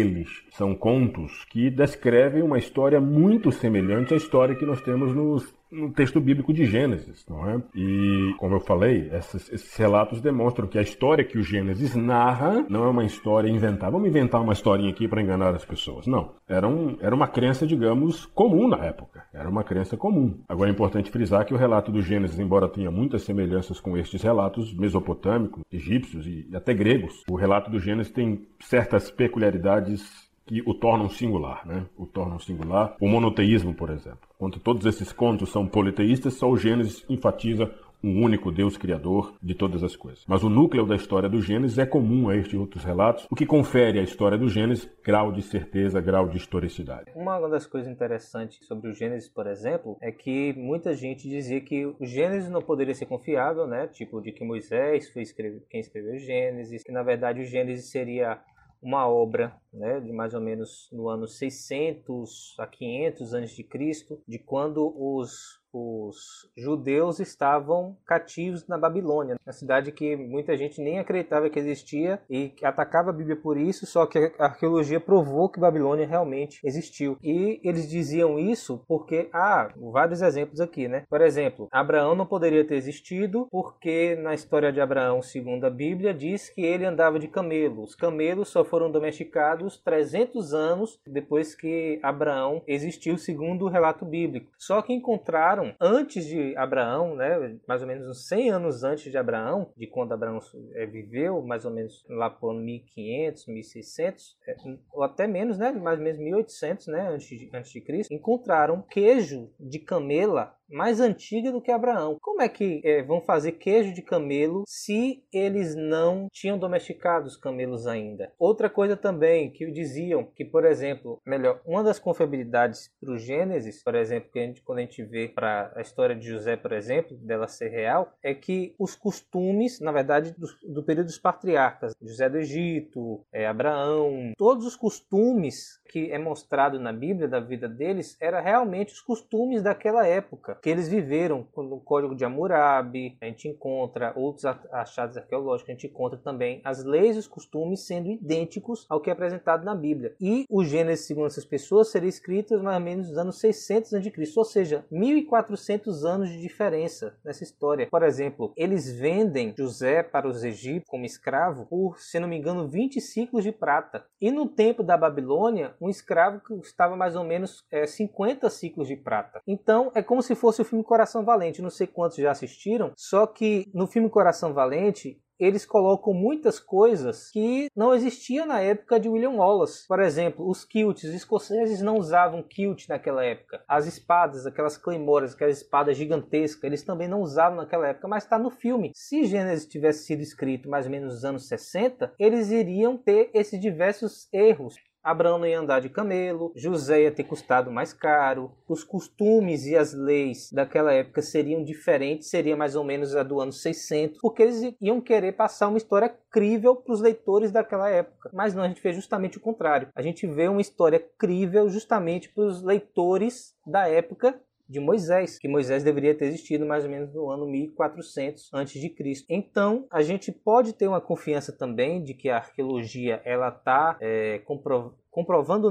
são contos que descrevem uma história muito semelhante à história que nós temos nos, no texto bíblico de Gênesis, não é? E, como eu falei, esses, esses, relatos demonstram que a história que o Gênesis narra não é uma história inventada. Vamos inventar uma historinha aqui para enganar as pessoas. Não. Era, um, era uma crença, digamos, comum na época. Era uma crença comum. Agora é importante frisar que o relato do Gênesis, embora tenha muitas semelhanças com estes relatos mesopotâmicos, egípcios e até gregos, o relato do Gênesis tem certas peculiaridades que o tornam singular, né? O tornam singular. O monoteísmo, por exemplo. Quando todos esses contos são politeístas, só o Gênesis enfatiza um único Deus criador de todas as coisas. Mas o núcleo da história do Gênesis é comum a estes outros relatos, o que confere à história do Gênesis grau de certeza, grau de historicidade. Uma das coisas interessantes sobre o Gênesis, por exemplo, é que muita gente dizia que o Gênesis não poderia ser confiável, né? Tipo, de que Moisés foi escrever, quem escreveu o Gênesis, que na verdade o Gênesis seria uma obra né, de mais ou menos no ano 600 a 500 antes de Cristo, de quando os os judeus estavam cativos na Babilônia, uma cidade que muita gente nem acreditava que existia e atacava a Bíblia por isso, só que a arqueologia provou que Babilônia realmente existiu. E eles diziam isso porque há vários exemplos aqui, né? Por exemplo, Abraão não poderia ter existido porque na história de Abraão, segundo a Bíblia, diz que ele andava de camelo. Os camelos só foram domesticados 300 anos depois que Abraão existiu, segundo o relato bíblico. Só que encontraram antes de Abraão, né, mais ou menos uns 100 anos antes de Abraão, de quando Abraão é, viveu, mais ou menos lá por 1500, 1600, é, ou até menos, né, mais ou menos 1800, né, antes de, antes de Cristo, encontraram queijo de camela mais antiga do que Abraão. Como é que é, vão fazer queijo de camelo se eles não tinham domesticado os camelos ainda? Outra coisa também que diziam que, por exemplo, melhor, uma das confiabilidades para o Gênesis, por exemplo, que a gente, quando a gente vê para a história de José, por exemplo, dela ser real, é que os costumes, na verdade, do, do período dos patriarcas, José do Egito, é, Abraão, todos os costumes que é mostrado na Bíblia da vida deles era realmente os costumes daquela época que eles viveram no Código de Hammurabi, a gente encontra outros achados arqueológicos, a gente encontra também as leis e os costumes sendo idênticos ao que é apresentado na Bíblia. E o Gênesis, segundo essas pessoas, seria escrito mais ou menos nos anos 600 a.C., ou seja, 1400 anos de diferença nessa história. Por exemplo, eles vendem José para os egípcios como escravo por, se não me engano, 20 ciclos de prata. E no tempo da Babilônia, um escravo custava mais ou menos é, 50 ciclos de prata. Então, é como se fosse fosse o filme Coração Valente. Não sei quantos já assistiram, só que no filme Coração Valente eles colocam muitas coisas que não existiam na época de William Wallace. Por exemplo, os kilts. Os escoceses não usavam kilt naquela época. As espadas, aquelas claymoras, aquelas espadas gigantescas, eles também não usavam naquela época, mas está no filme. Se Gênesis tivesse sido escrito mais ou menos nos anos 60, eles iriam ter esses diversos erros. Abraão ia andar de camelo, José ia ter custado mais caro, os costumes e as leis daquela época seriam diferentes, seria mais ou menos a do ano 600, porque eles iam querer passar uma história crível para os leitores daquela época. Mas não, a gente fez justamente o contrário. A gente vê uma história crível justamente para os leitores da época de Moisés, que Moisés deveria ter existido mais ou menos no ano 1400 a.C. Então, a gente pode ter uma confiança também de que a arqueologia ela está é,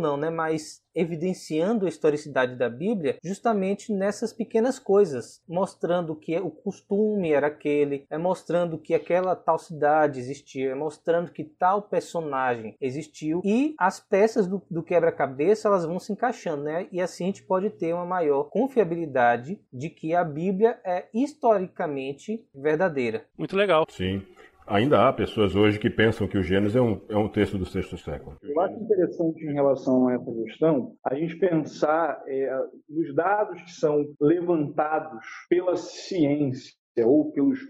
não, né, mas evidenciando a historicidade da Bíblia justamente nessas pequenas coisas, mostrando que o costume era aquele, é mostrando que aquela tal cidade existia, é mostrando que tal personagem existiu e as peças do, do quebra-cabeça elas vão se encaixando, né? E assim a gente pode ter uma maior confiabilidade de que a Bíblia é historicamente verdadeira. Muito legal. Sim. Ainda há pessoas hoje que pensam que o Gênesis é um, é um texto do sexto século. Eu acho interessante em relação a essa questão a gente pensar é, nos dados que são levantados pela ciência ou pelos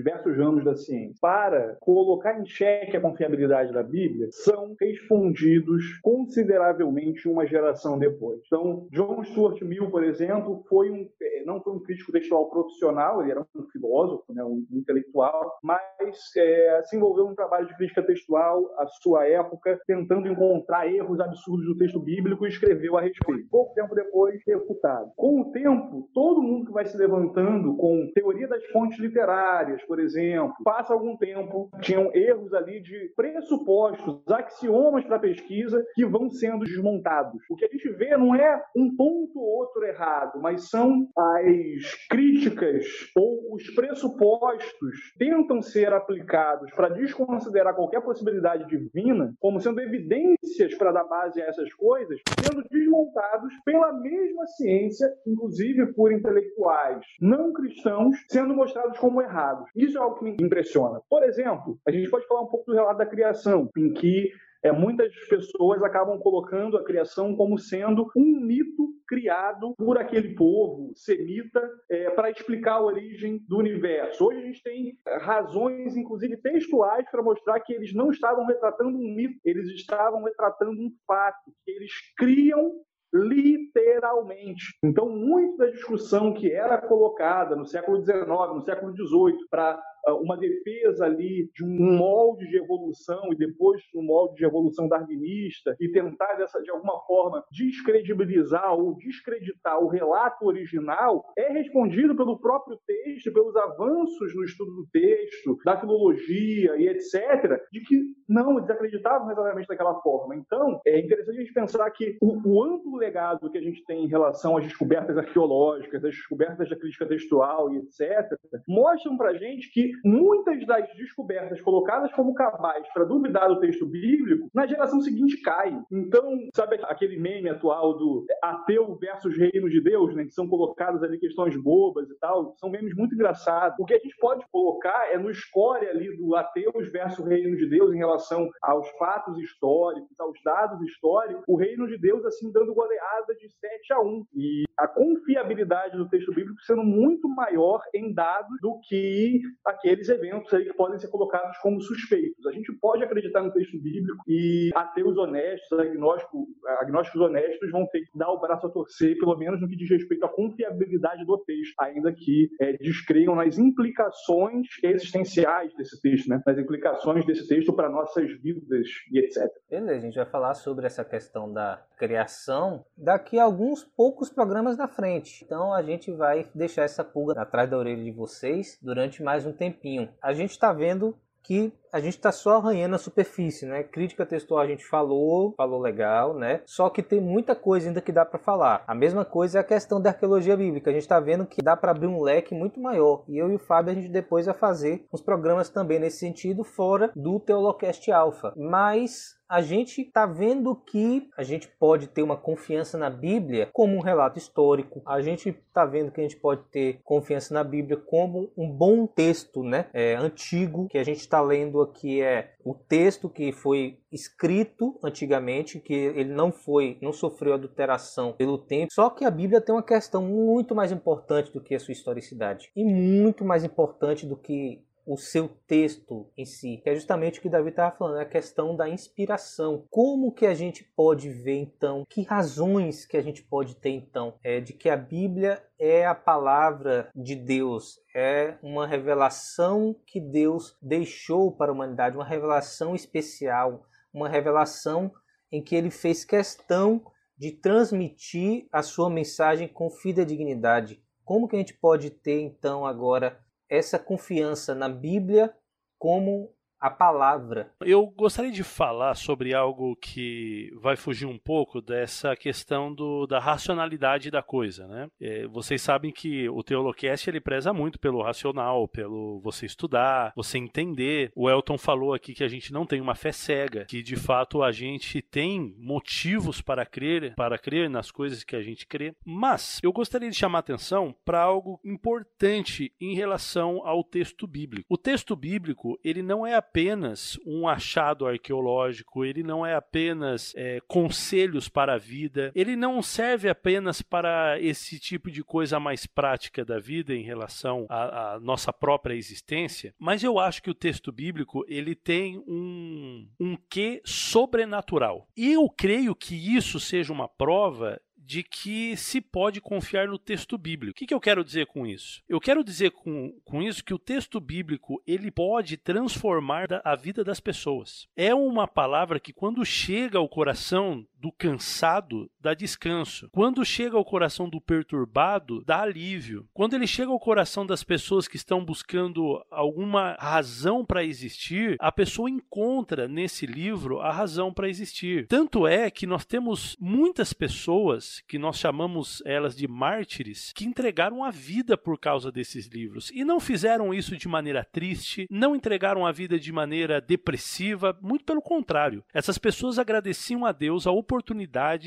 diversos ramos da ciência, para colocar em xeque a confiabilidade da Bíblia, são respondidos consideravelmente uma geração depois. Então, John Stuart Mill, por exemplo, foi um, eh, não foi um crítico textual profissional, ele era um filósofo, né, um intelectual, mas é, se envolveu num trabalho de crítica textual à sua época, tentando encontrar erros absurdos do texto bíblico e escreveu a respeito. Pouco tempo depois, refutado. Com o tempo, todo mundo que vai se levantando com teoria das fontes literárias, por exemplo, passa algum tempo, tinham erros ali de pressupostos, axiomas para pesquisa que vão sendo desmontados. O que a gente vê não é um ponto ou outro errado, mas são as críticas ou os pressupostos tentam ser aplicados para desconsiderar qualquer possibilidade divina, como sendo evidências para dar base a essas coisas, sendo desmontados pela mesma ciência, inclusive por intelectuais não cristãos, sendo mostrados como errados. Isso é algo que me impressiona. Por exemplo, a gente pode falar um pouco do relato da criação, em que é, muitas pessoas acabam colocando a criação como sendo um mito criado por aquele povo semita é, para explicar a origem do universo. Hoje a gente tem é, razões, inclusive textuais, para mostrar que eles não estavam retratando um mito, eles estavam retratando um fato, eles criam literalmente. Então, muito da discussão que era colocada no século XIX, no século XVIII, para uma defesa ali de um molde de evolução e depois um molde de evolução darwinista e tentar dessa de alguma forma descredibilizar ou descreditar o relato original é respondido pelo próprio texto, pelos avanços no estudo do texto, da filologia e etc, de que não eles acreditavam exatamente daquela forma. Então, é interessante a gente pensar que o, o amplo legado que a gente tem em relação às descobertas arqueológicas, às descobertas da crítica textual e etc, mostram para gente que muitas das descobertas colocadas como cabais para duvidar do texto bíblico, na geração seguinte caem. Então, sabe aquele meme atual do ateu versus reino de Deus, né, que são colocadas ali questões bobas e tal, são memes muito engraçados. O que a gente pode colocar é no score ali do ateus versus reino de Deus em relação aos fatos históricos, aos dados históricos, o reino de Deus assim dando goleada de 7 a 1. E a confiabilidade do texto bíblico sendo muito maior em dados do que aqueles eventos aí que podem ser colocados como suspeitos. A gente pode acreditar no texto bíblico e ateus honestos, agnósticos, agnósticos honestos vão ter que dar o braço a torcer, pelo menos no que diz respeito à confiabilidade do texto, ainda que é, descreiam nas implicações existenciais desse texto, né? nas implicações desse texto para nossas vidas e etc. Beleza, a gente vai falar sobre essa questão da criação daqui a alguns poucos programas na frente. Então a gente vai deixar essa pulga atrás da orelha de vocês durante mais um tempinho. A gente está vendo que a gente está só arranhando a superfície, né? Crítica textual a gente falou, falou legal, né? Só que tem muita coisa ainda que dá para falar. A mesma coisa é a questão da arqueologia bíblica. A gente está vendo que dá para abrir um leque muito maior. E eu e o Fábio a gente depois vai fazer uns programas também nesse sentido fora do Teolocast Alpha. Mas a gente está vendo que a gente pode ter uma confiança na Bíblia como um relato histórico. A gente está vendo que a gente pode ter confiança na Bíblia como um bom texto, né? É, antigo que a gente está lendo aqui é o texto que foi escrito antigamente, que ele não foi, não sofreu adulteração pelo tempo. Só que a Bíblia tem uma questão muito mais importante do que a sua historicidade e muito mais importante do que o seu texto em si, que é justamente o que Davi estava falando, a questão da inspiração. Como que a gente pode ver então, que razões que a gente pode ter então, é, de que a Bíblia é a palavra de Deus, é uma revelação que Deus deixou para a humanidade, uma revelação especial, uma revelação em que ele fez questão de transmitir a sua mensagem com fidedignidade. Como que a gente pode ter então agora essa confiança na Bíblia como a palavra. Eu gostaria de falar sobre algo que vai fugir um pouco dessa questão do, da racionalidade da coisa, né? É, vocês sabem que o Teolocast ele preza muito pelo racional, pelo você estudar, você entender. O Elton falou aqui que a gente não tem uma fé cega, que de fato a gente tem motivos para crer, para crer nas coisas que a gente crê. Mas eu gostaria de chamar atenção para algo importante em relação ao texto bíblico. O texto bíblico ele não é apenas um achado arqueológico, ele não é apenas é, conselhos para a vida, ele não serve apenas para esse tipo de coisa mais prática da vida em relação à, à nossa própria existência, mas eu acho que o texto bíblico ele tem um, um quê sobrenatural. E eu creio que isso seja uma prova de que se pode confiar no texto bíblico. O que, que, eu quero dizer com isso? Eu quero dizer com, com isso que o texto bíblico ele pode transformar a vida das pessoas. É uma palavra que quando chega ao coração do cansado, dá descanso. Quando chega ao coração do perturbado, dá alívio. Quando ele chega ao coração das pessoas que estão buscando alguma razão para existir, a pessoa encontra nesse livro a razão para existir. Tanto é que nós temos muitas pessoas que nós chamamos elas de mártires que entregaram a vida por causa desses livros e não fizeram isso de maneira triste, não entregaram a vida de maneira depressiva, muito pelo contrário. Essas pessoas agradeciam a Deus a oportunidade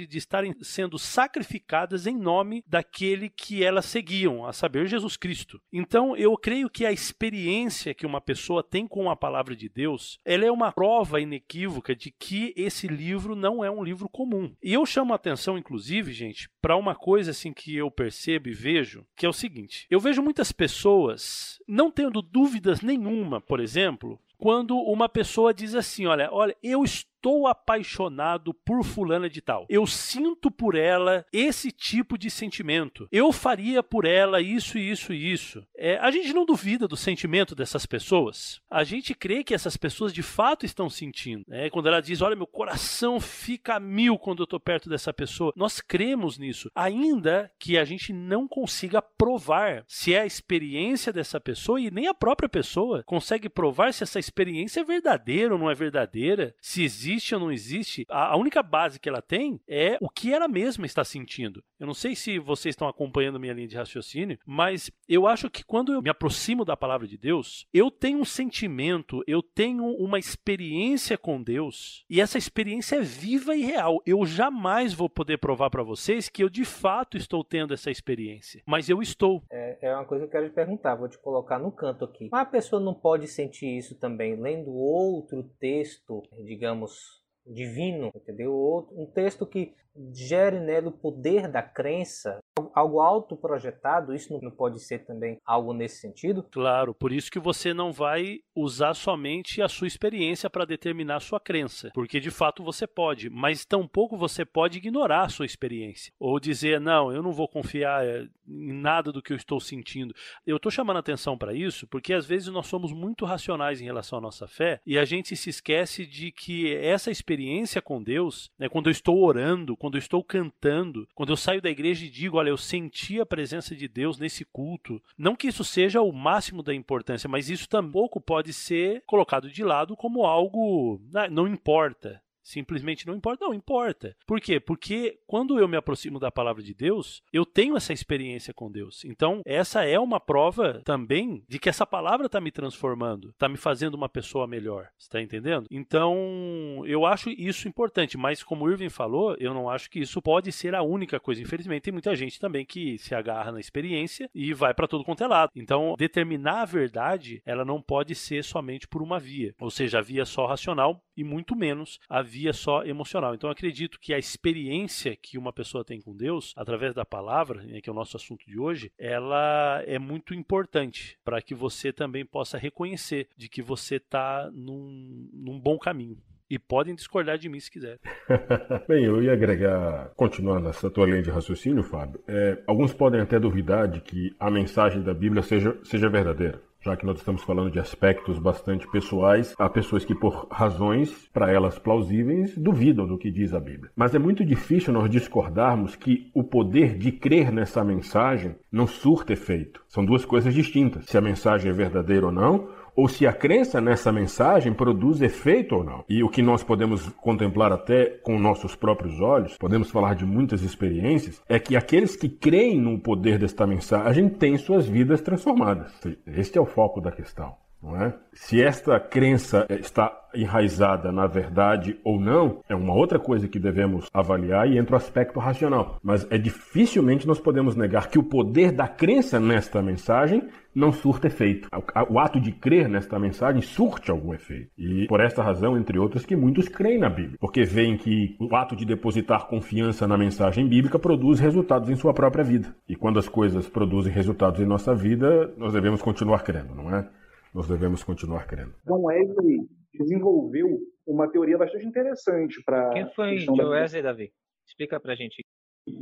de estarem sendo sacrificadas em nome daquele que elas seguiam, a saber, Jesus Cristo. Então, eu creio que a experiência que uma pessoa tem com a palavra de Deus, ela é uma prova inequívoca de que esse livro não é um livro comum. E eu chamo a atenção, inclusive, gente, para uma coisa assim que eu percebo e vejo, que é o seguinte: eu vejo muitas pessoas não tendo dúvidas nenhuma, por exemplo, quando uma pessoa diz assim: olha, olha, eu estou estou apaixonado por fulana de tal. Eu sinto por ela esse tipo de sentimento. Eu faria por ela isso, isso e isso. É, a gente não duvida do sentimento dessas pessoas. A gente crê que essas pessoas de fato estão sentindo. Né? Quando ela diz, olha, meu coração fica a mil quando eu estou perto dessa pessoa. Nós cremos nisso. Ainda que a gente não consiga provar se é a experiência dessa pessoa e nem a própria pessoa consegue provar se essa experiência é verdadeira ou não é verdadeira, se existe existe ou não existe, a, a única base que ela tem é o que ela mesma está sentindo. Eu não sei se vocês estão acompanhando minha linha de raciocínio, mas eu acho que quando eu me aproximo da palavra de Deus, eu tenho um sentimento, eu tenho uma experiência com Deus, e essa experiência é viva e real. Eu jamais vou poder provar para vocês que eu de fato estou tendo essa experiência, mas eu estou. É, é uma coisa que eu quero te perguntar, vou te colocar no canto aqui. Mas a pessoa não pode sentir isso também lendo outro texto, digamos, divino, entendeu? Um texto que gere nele o poder da crença, algo autoprojetado, isso não pode ser também algo nesse sentido? Claro, por isso que você não vai usar somente a sua experiência para determinar a sua crença, porque de fato você pode, mas tampouco você pode ignorar a sua experiência ou dizer, não, eu não vou confiar eh, em nada do que eu estou sentindo. Eu estou chamando atenção para isso porque às vezes nós somos muito racionais em relação à nossa fé e a gente se esquece de que essa experiência com Deus, né, quando eu estou orando, quando eu estou cantando, quando eu saio da igreja e digo, olha, eu senti a presença de Deus nesse culto. Não que isso seja o máximo da importância, mas isso tampouco pode ser colocado de lado como algo. Ah, não importa simplesmente não importa. Não, importa. Por quê? Porque quando eu me aproximo da palavra de Deus, eu tenho essa experiência com Deus. Então, essa é uma prova também de que essa palavra está me transformando, está me fazendo uma pessoa melhor. Está entendendo? Então, eu acho isso importante, mas como o Irving falou, eu não acho que isso pode ser a única coisa. Infelizmente, tem muita gente também que se agarra na experiência e vai para todo quanto é lado. Então, determinar a verdade, ela não pode ser somente por uma via, ou seja, a via só racional e muito menos a via só emocional. Então acredito que a experiência que uma pessoa tem com Deus, através da palavra, né, que é o nosso assunto de hoje, ela é muito importante para que você também possa reconhecer de que você está num, num bom caminho. E podem discordar de mim se quiserem. <laughs> Bem, eu ia agregar, continuando essa tua linha de raciocínio, Fábio. É, alguns podem até duvidar de que a mensagem da Bíblia seja, seja verdadeira já que nós estamos falando de aspectos bastante pessoais, há pessoas que, por razões para elas plausíveis, duvidam do que diz a Bíblia. Mas é muito difícil nós discordarmos que o poder de crer nessa mensagem não surta efeito. São duas coisas distintas. Se a mensagem é verdadeira ou não, ou se a crença nessa mensagem produz efeito ou não. E o que nós podemos contemplar até com nossos próprios olhos, podemos falar de muitas experiências, é que aqueles que creem no poder desta mensagem têm suas vidas transformadas. Este é o foco da questão. Não é? Se esta crença está enraizada na verdade ou não, é uma outra coisa que devemos avaliar e entra o aspecto racional. Mas é dificilmente nós podemos negar que o poder da crença nesta mensagem não surta efeito. O ato de crer nesta mensagem surte algum efeito. E por esta razão, entre outras, que muitos creem na Bíblia, porque veem que o ato de depositar confiança na mensagem bíblica produz resultados em sua própria vida. E quando as coisas produzem resultados em nossa vida, nós devemos continuar crendo, não é? Nós devemos continuar crendo. John Wesley desenvolveu uma teoria bastante interessante para. Quem foi John Wesley, Davi? Explica para a gente.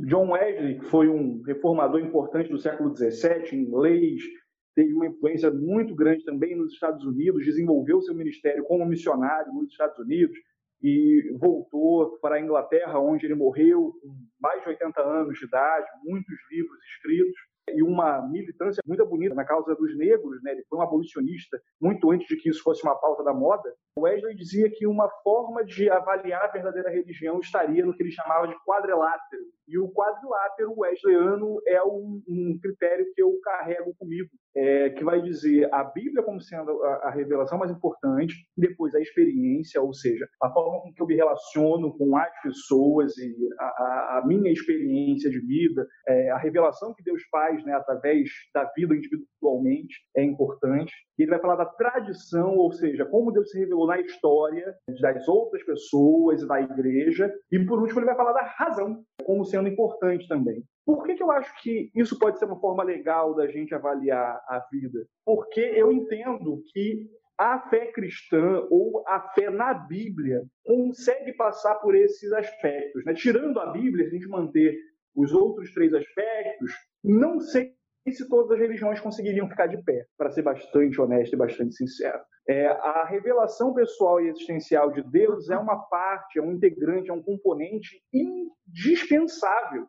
John Wesley foi um reformador importante do século XVII leis, teve uma influência muito grande também nos Estados Unidos, desenvolveu seu ministério como missionário nos Estados Unidos e voltou para a Inglaterra, onde ele morreu com mais de 80 anos de idade, muitos livros escritos e uma militância muito bonita na causa dos negros, né? Ele foi um abolicionista muito antes de que isso fosse uma pauta da moda. Wesley dizia que uma forma de avaliar a verdadeira religião estaria no que ele chamava de quadrilátero. E o quadrilátero wesleyano é um, um critério que eu carrego comigo, é, que vai dizer a Bíblia como sendo a, a, revelação mais importante, depois a experiência, ou seja, a forma com que eu me relaciono com as pessoas e a, a, a minha experiência de vida, é, a revelação que Deus faz né, através da vida individualmente é importante. Ele vai falar da tradição, ou seja, como Deus se revelou na história das outras pessoas e da igreja. E por último, ele vai falar da razão, como sendo importante também. Por que, que eu acho que isso pode ser uma forma legal da gente avaliar a vida? Porque eu entendo que a fé cristã ou a fé na Bíblia consegue passar por esses aspectos. Né? Tirando a Bíblia, se a gente manter os outros três aspectos, não sei se todas as religiões conseguiriam ficar de pé, para ser bastante honesto e bastante sincero. É, a revelação pessoal e existencial de Deus é uma parte, é um integrante, é um componente indispensável,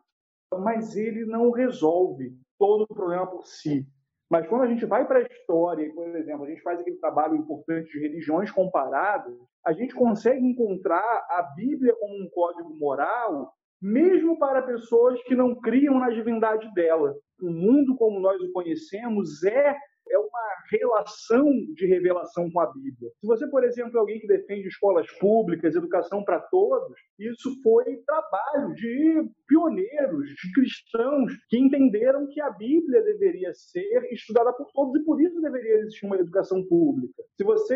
mas ele não resolve todo o problema por si. Mas quando a gente vai para a história, por exemplo, a gente faz aquele trabalho importante de religiões comparadas, a gente consegue encontrar a Bíblia como um código moral mesmo para pessoas que não criam na divindade dela. O mundo como nós o conhecemos é é uma relação de revelação com a Bíblia. Se você, por exemplo, é alguém que defende escolas públicas, educação para todos, isso foi trabalho de pioneiros, de cristãos que entenderam que a Bíblia deveria ser estudada por todos e por isso deveria existir uma educação pública. Se você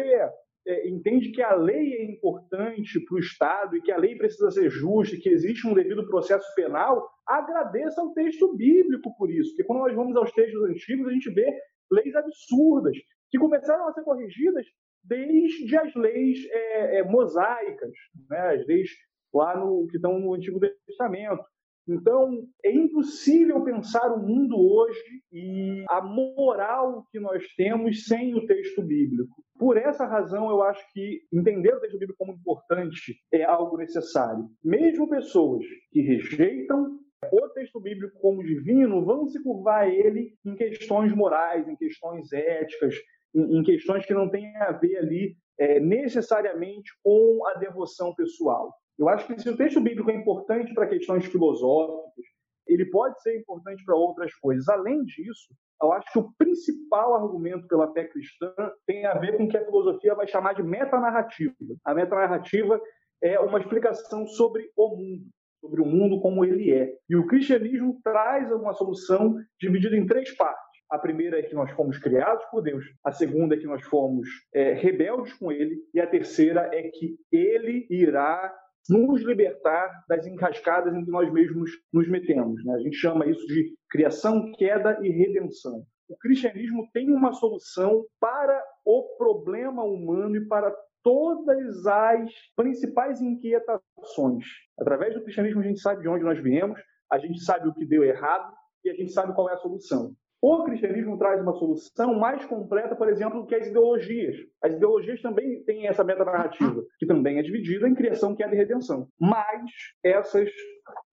é, entende que a lei é importante para o Estado e que a lei precisa ser justa e que existe um devido processo penal, agradeça ao texto bíblico por isso. Porque quando nós vamos aos textos antigos, a gente vê leis absurdas que começaram a ser corrigidas desde as leis é, é, mosaicas, né? as leis lá no, que estão no Antigo Testamento. Então, é impossível pensar o mundo hoje e a moral que nós temos sem o texto bíblico. Por essa razão, eu acho que entender o texto bíblico como importante é algo necessário. Mesmo pessoas que rejeitam o texto bíblico como divino vão se curvar a ele em questões morais, em questões éticas, em, questões que não têm a ver ali é, necessariamente com a devoção pessoal. Eu acho que se o texto bíblico é importante para questões filosóficas, ele pode ser importante para outras coisas. Além disso, eu acho que o principal argumento pela fé cristã tem a ver com o que a filosofia vai chamar de metanarrativa. A metanarrativa é uma explicação sobre o mundo, sobre o mundo como ele é. E o cristianismo traz uma solução dividida em três partes. A primeira é que nós fomos criados por Deus, a segunda é que nós fomos é, rebeldes com Ele, e a terceira é que Ele irá nos libertar das encascadas em que nós mesmos nos metemos. Né? A gente chama isso de criação, queda e redenção. O cristianismo tem uma solução para o problema humano e para todas as principais inquietações. Através do cristianismo, a gente sabe de onde nós viemos, a gente sabe o que deu errado e a gente sabe qual é a solução. O cristianismo traz uma solução mais completa, por exemplo, do que as ideologias. As ideologias também têm essa meta-narrativa, que também é dividida em criação, queda e redenção. Mas essas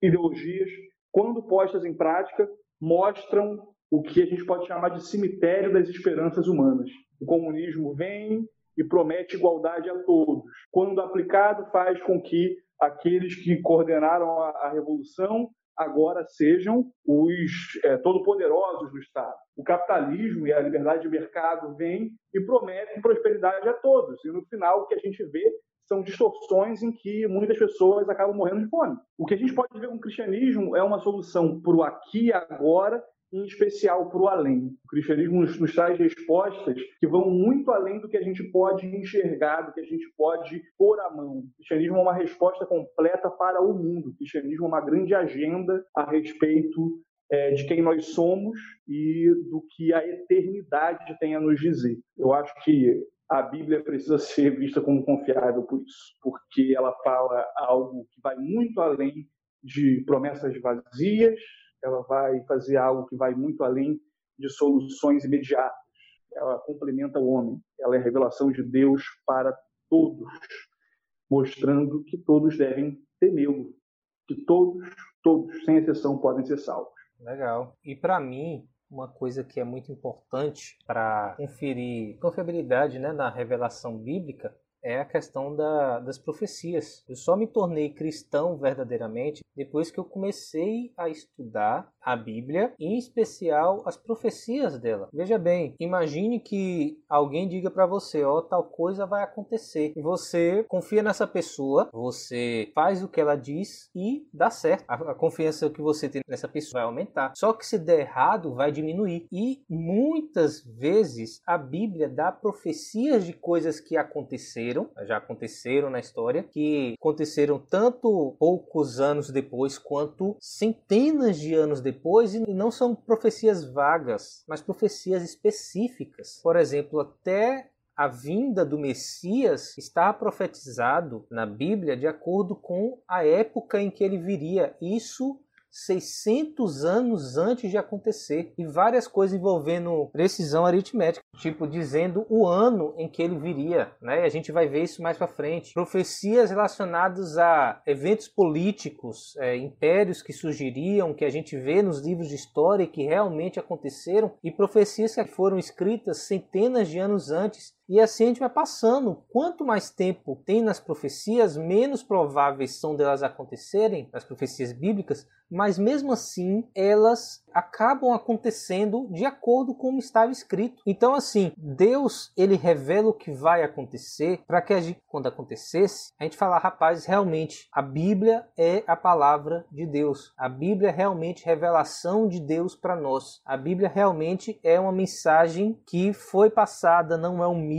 ideologias, quando postas em prática, mostram o que a gente pode chamar de cemitério das esperanças humanas. O comunismo vem e promete igualdade a todos. Quando aplicado, faz com que aqueles que coordenaram a, a revolução agora sejam os é, todo-poderosos do Estado. O capitalismo e a liberdade de mercado vêm e prometem prosperidade a todos. E no final, o que a gente vê são distorções em que muitas pessoas acabam morrendo de fome. O que a gente pode ver com o cristianismo é uma solução para o aqui e agora em especial para o além. O cristianismo nos, nos, traz respostas que vão muito além do que a gente pode enxergar, do que a gente pode pôr à mão. O cristianismo é uma resposta completa para o mundo. O cristianismo é uma grande agenda a respeito é, de quem nós somos e do que a eternidade tem a nos dizer. Eu acho que a Bíblia precisa <laughs> ser vista como confiável por isso, porque ela fala algo que vai muito além de promessas vazias, ela vai fazer algo que vai muito além de soluções imediatas. Ela complementa o homem, ela é a revelação de Deus para todos, mostrando que todos devem temê-lo, que todos, todos, sem exceção, podem ser salvos. Legal. E para mim, uma coisa que é muito importante para conferir confiabilidade né, na revelação bíblica é a questão da, das profecias. Eu só me tornei cristão verdadeiramente depois que eu comecei a estudar a Bíblia, em especial as profecias dela. Veja bem, imagine que alguém diga para você, ó, oh, tal coisa vai acontecer. E você confia nessa pessoa, você faz o que ela diz e dá certo. A, a confiança que você tem nessa pessoa vai aumentar. Só que se der errado, vai diminuir. E muitas vezes a Bíblia dá profecias de coisas que aconteceram, já aconteceram na história, que aconteceram tanto poucos anos depois quanto centenas de anos depois depois e não são profecias vagas, mas profecias específicas. Por exemplo, até a vinda do Messias está profetizado na Bíblia de acordo com a época em que ele viria. Isso 600 anos antes de acontecer e várias coisas envolvendo precisão aritmética, tipo dizendo o ano em que ele viria, né? E a gente vai ver isso mais para frente. Profecias relacionadas a eventos políticos, é, impérios que surgiriam, que a gente vê nos livros de história e que realmente aconteceram, e profecias que foram escritas centenas de anos antes e assim a gente vai passando. Quanto mais tempo tem nas profecias, menos prováveis são delas acontecerem, nas profecias bíblicas, mas mesmo assim elas acabam acontecendo de acordo com como estava escrito. Então assim, Deus ele revela o que vai acontecer para que gente, quando acontecesse, a gente falar, rapaz, realmente a Bíblia é a palavra de Deus. A Bíblia é realmente revelação de Deus para nós. A Bíblia realmente é uma mensagem que foi passada, não é um mito,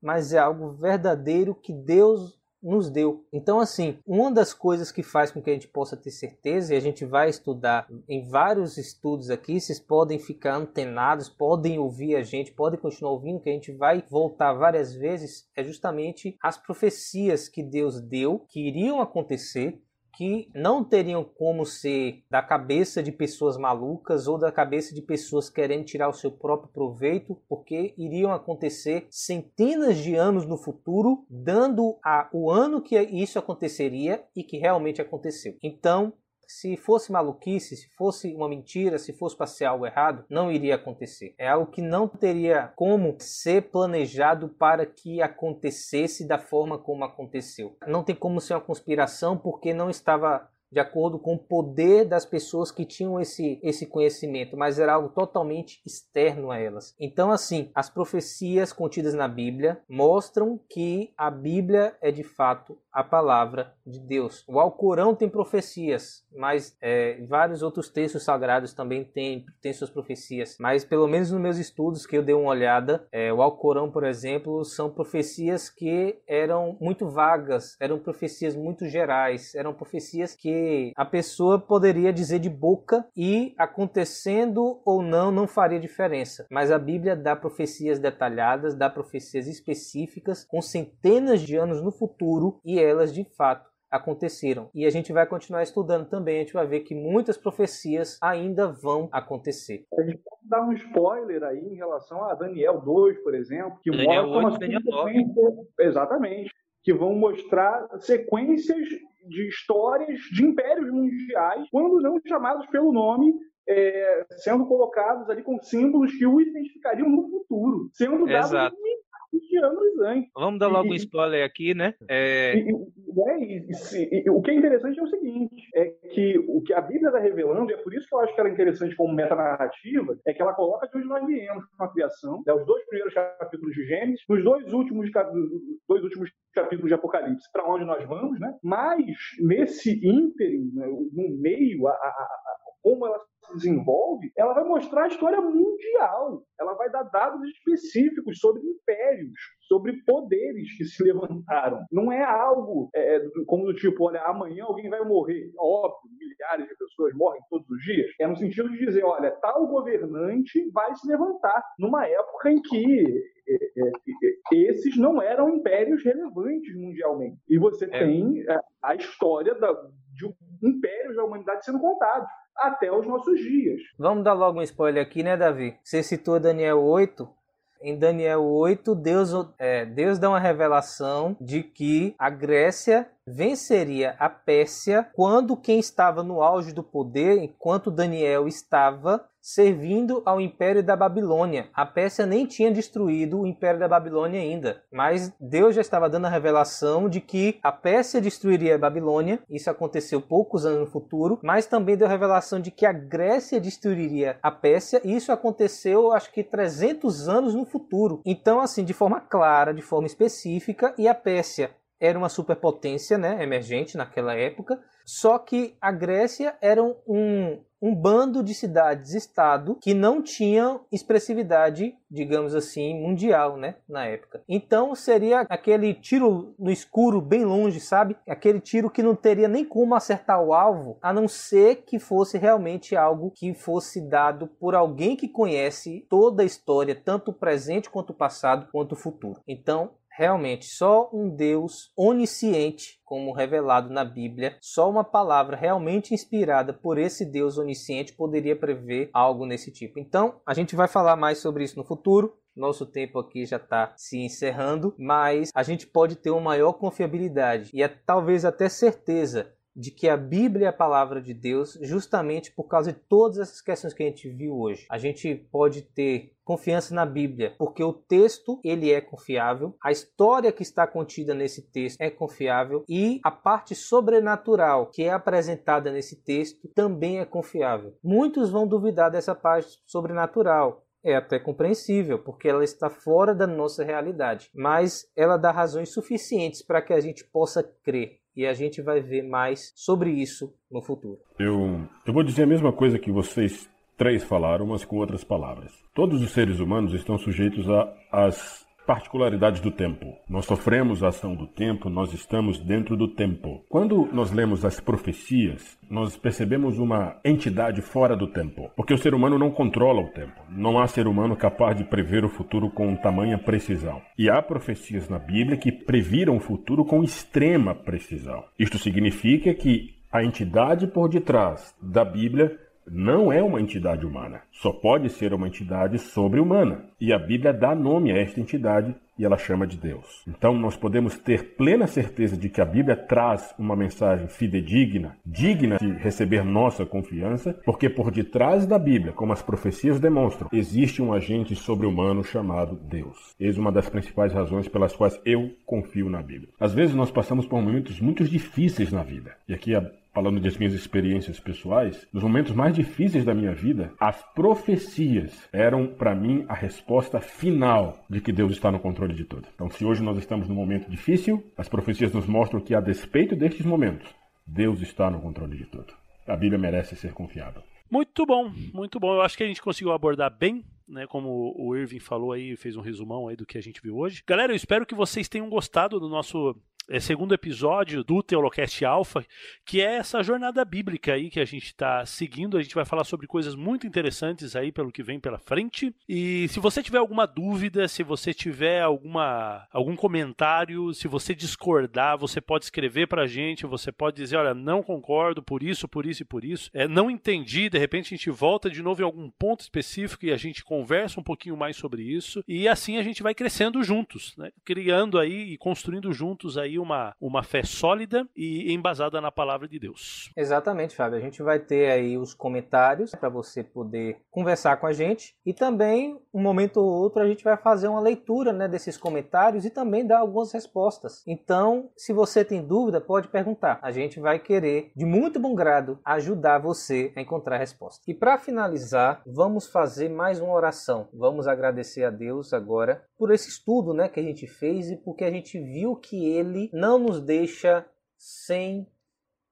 mas é algo verdadeiro que Deus nos deu. Então, assim, uma das coisas que faz com que a gente possa ter certeza, e a gente vai estudar em vários estudos aqui, vocês podem ficar antenados, podem ouvir a gente, podem continuar ouvindo, que a gente vai voltar várias vezes, é justamente as profecias que Deus deu, que iriam acontecer, que não teriam como ser da cabeça de pessoas malucas ou da cabeça de pessoas querendo tirar o seu próprio proveito, porque iriam acontecer centenas de anos no futuro, dando a, o ano que isso aconteceria e que realmente aconteceu. Então, se fosse maluquice, se fosse uma mentira, se fosse para ser algo errado, não iria acontecer. É algo que não teria como ser planejado para que acontecesse da forma como aconteceu. Não tem como ser uma conspiração porque não estava de acordo com o poder das pessoas que tinham esse, esse conhecimento, mas era algo totalmente externo a elas. Então, assim, as profecias contidas na Bíblia mostram que a Bíblia é de fato a palavra de Deus. O Alcorão tem profecias, mas é, vários outros textos sagrados também têm, têm suas profecias. Mas pelo menos nos meus estudos que eu dei uma olhada, é, o Alcorão, por exemplo, são profecias que eram muito vagas, eram profecias muito gerais, eram profecias que a pessoa poderia dizer de boca e acontecendo ou não, não faria diferença. Mas a Bíblia dá profecias detalhadas, dá profecias específicas com centenas de anos no futuro e elas de fato aconteceram. E a gente vai continuar estudando também, a gente vai ver que muitas profecias ainda vão acontecer. A gente pode dar um spoiler aí em relação a Daniel 2, por exemplo, que Daniel mostra 8, uma Daniel sequência, exatamente, que vão mostrar sequências de histórias de impérios mundiais, quando não chamados pelo nome, é, sendo colocados ali com símbolos que o identificariam no futuro, sendo dados. De anos antes. Vamos dar logo um E- spoiler aqui, né? É, E, e- e- o que é interessante é o seguinte, é que o que a Bíblia está revelando, e é por isso que eu acho que ela é interessante como metanarrativa, é que ela coloca de onde nós viemos com a criação, né, os dois primeiros capítulos de Gênesis, nos dois últimos, dois últimos capítulos de Apocalipse, para onde nós vamos, né? mas nesse ínterim, né, no meio, a, a- a- como ela se desenvolve, ela vai mostrar a história mundial. Ela vai dar dados específicos sobre impérios, sobre poderes que se <laughs> levantaram. Não é algo é, do- como do tipo, olha, amanhã alguém vai morrer. Óbvio, milhares de pessoas morrem todos os dias. É no sentido de dizer, olha, tal governante vai se levantar numa época em que é, é, é, esses não eram impérios relevantes mundialmente. E você É. tem é, a história da, de um- impérios da humanidade sendo contados até os nossos dias. Vamos dar logo um spoiler aqui, né, Davi? Você citou Daniel 8. Em Daniel 8, Deus, é, Deus dá uma revelação de que a Grécia venceria a Pérsia quando quem estava no auge do poder, enquanto Daniel estava servindo ao Império da Babilônia. A Pérsia nem tinha destruído o Império da Babilônia ainda, mas Deus já estava dando a revelação de que a Pérsia destruiria a Babilônia. Isso aconteceu poucos anos no futuro, mas também deu a revelação de que a Grécia destruiria a Pérsia. E isso aconteceu, acho que 300 anos no futuro. Então, assim, de forma clara, de forma específica, e a Pérsia era uma superpotência, né, emergente naquela época. Só que a Grécia era um, um bando de cidades-estado que não tinham expressividade, digamos assim, mundial, né, na época. Então seria aquele tiro no escuro bem longe, sabe? Aquele tiro que não teria nem como acertar o alvo, a não ser que fosse realmente algo que fosse dado por alguém que conhece toda a história, tanto o presente quanto o passado, quanto o futuro. Então, realmente só um Deus onisciente, como revelado na Bíblia, só uma palavra realmente inspirada por esse Deus onisciente poderia prever algo nesse tipo. Então, a gente vai falar mais sobre isso no futuro. Nosso tempo aqui já está se encerrando, mas a gente pode ter uma maior confiabilidade e é, talvez até certeza de que a Bíblia é a palavra de Deus, justamente por causa de todas essas questões que a gente viu hoje. A gente pode ter confiança na Bíblia, porque o texto ele é confiável, a história que está contida nesse texto é confiável e a parte sobrenatural que é apresentada nesse texto também é confiável. Muitos vão duvidar dessa parte sobrenatural, é até compreensível, porque ela está fora da nossa realidade, mas ela dá razões suficientes para que a gente possa crer. E a gente vai ver mais sobre isso no futuro. Eu, eu vou dizer a mesma coisa que vocês três falaram, mas com outras palavras. Todos os seres humanos estão sujeitos às particularidades do tempo. Nós sofremos a ação do tempo, nós estamos dentro do tempo. Quando nós lemos as profecias, nós percebemos uma entidade fora do tempo, porque o ser humano não controla o tempo. Não há ser humano capaz de prever o futuro com tamanha precisão. E há profecias na Bíblia que previram o futuro com extrema precisão. Isto significa que a entidade por detrás da Bíblia não é uma entidade humana. Só pode ser uma entidade sobre-humana. E a Bíblia dá nome a esta entidade e ela chama de Deus. Então nós podemos ter plena certeza de que a Bíblia traz uma mensagem fidedigna, digna de receber nossa confiança, porque por detrás da Bíblia, como as profecias demonstram, existe um agente sobre-humano chamado Deus. Eis uma das principais razões pelas quais eu confio na Bíblia. Às vezes nós passamos por momentos muito difíceis na vida. E aqui a falando das minhas experiências pessoais, nos momentos mais difíceis da minha vida, as profecias eram para mim a resposta final de que Deus está no controle de tudo. Então, se hoje nós estamos num momento difícil, as profecias nos mostram que a despeito destes momentos, Deus está no controle de tudo. A Bíblia merece ser confiável. Muito bom, muito bom. Eu acho que a gente conseguiu abordar bem, né? Como o Irving falou aí, fez um resumão aí do que a gente viu hoje. Galera, eu espero que vocês tenham gostado do nosso segundo episódio do Teolocast Alpha, que é essa jornada bíblica aí que a gente está seguindo. A gente vai falar sobre coisas muito interessantes aí pelo que vem pela frente. E se você tiver alguma dúvida, se você tiver alguma algum comentário, se você discordar, você pode escrever para a gente. Você pode dizer, olha, não concordo por isso, por isso e por isso. É, não entendi. De repente a gente volta de novo em algum ponto específico e a gente conversa um pouquinho mais sobre isso. E assim a gente vai crescendo juntos, né? criando aí e construindo juntos aí aí uma, uma fé sólida e embasada na palavra de Deus. Exatamente, Fábio. A gente vai ter aí os comentários para você poder conversar com a gente e também, um momento ou outro, a gente vai fazer uma leitura né, desses comentários e também dar algumas respostas. Então, se você tem dúvida, pode perguntar. A gente vai querer, de muito bom grado, ajudar você a encontrar a resposta. E para finalizar, vamos fazer mais uma oração. Vamos agradecer a Deus agora por esse estudo né, que a gente fez e porque a gente viu que ele não nos deixa sem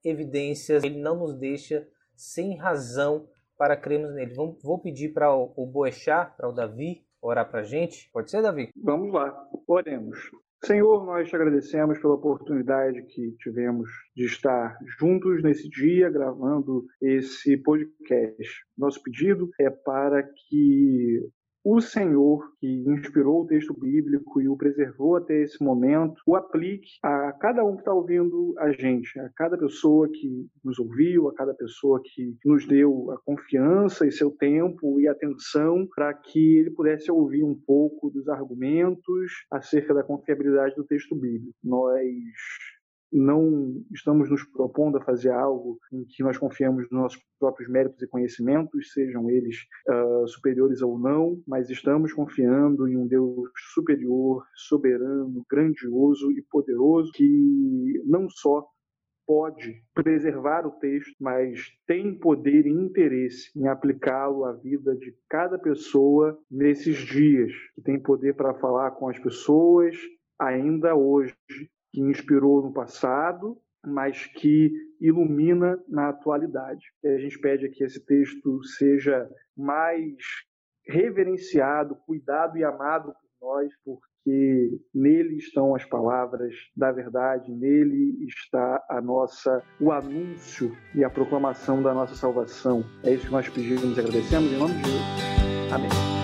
evidências, ele não nos deixa sem razão para crermos nele. Vou pedir para o Boechat, para o Davi, orar para a gente. Pode ser, Davi? Vamos lá, oremos. Senhor, nós te agradecemos pela oportunidade que tivemos de estar juntos nesse dia, gravando esse podcast. Nosso pedido é para que o Senhor que inspirou o texto bíblico e o preservou até esse momento, o aplique a cada um que está ouvindo a gente, a cada pessoa que nos ouviu, a cada pessoa que nos deu a confiança e seu tempo e atenção para que ele pudesse ouvir um pouco dos argumentos acerca da confiabilidade do texto bíblico. Nós não estamos nos propondo a fazer algo em que nós confiamos nos nossos próprios méritos e conhecimentos, sejam eles uh, superiores ou não, mas estamos confiando em um Deus superior, soberano, grandioso e poderoso que não só pode preservar o texto, mas tem poder e interesse em aplicá-lo à vida de cada pessoa nesses dias, que tem poder para falar com as pessoas ainda hoje que inspirou no passado, mas que ilumina na atualidade. E a gente pede que esse texto seja mais reverenciado, cuidado e amado por nós, porque nele estão as palavras da verdade, nele está a nossa o anúncio e a proclamação da nossa salvação. É isso que nós pedimos e agradecemos em nome de Jesus. Amém.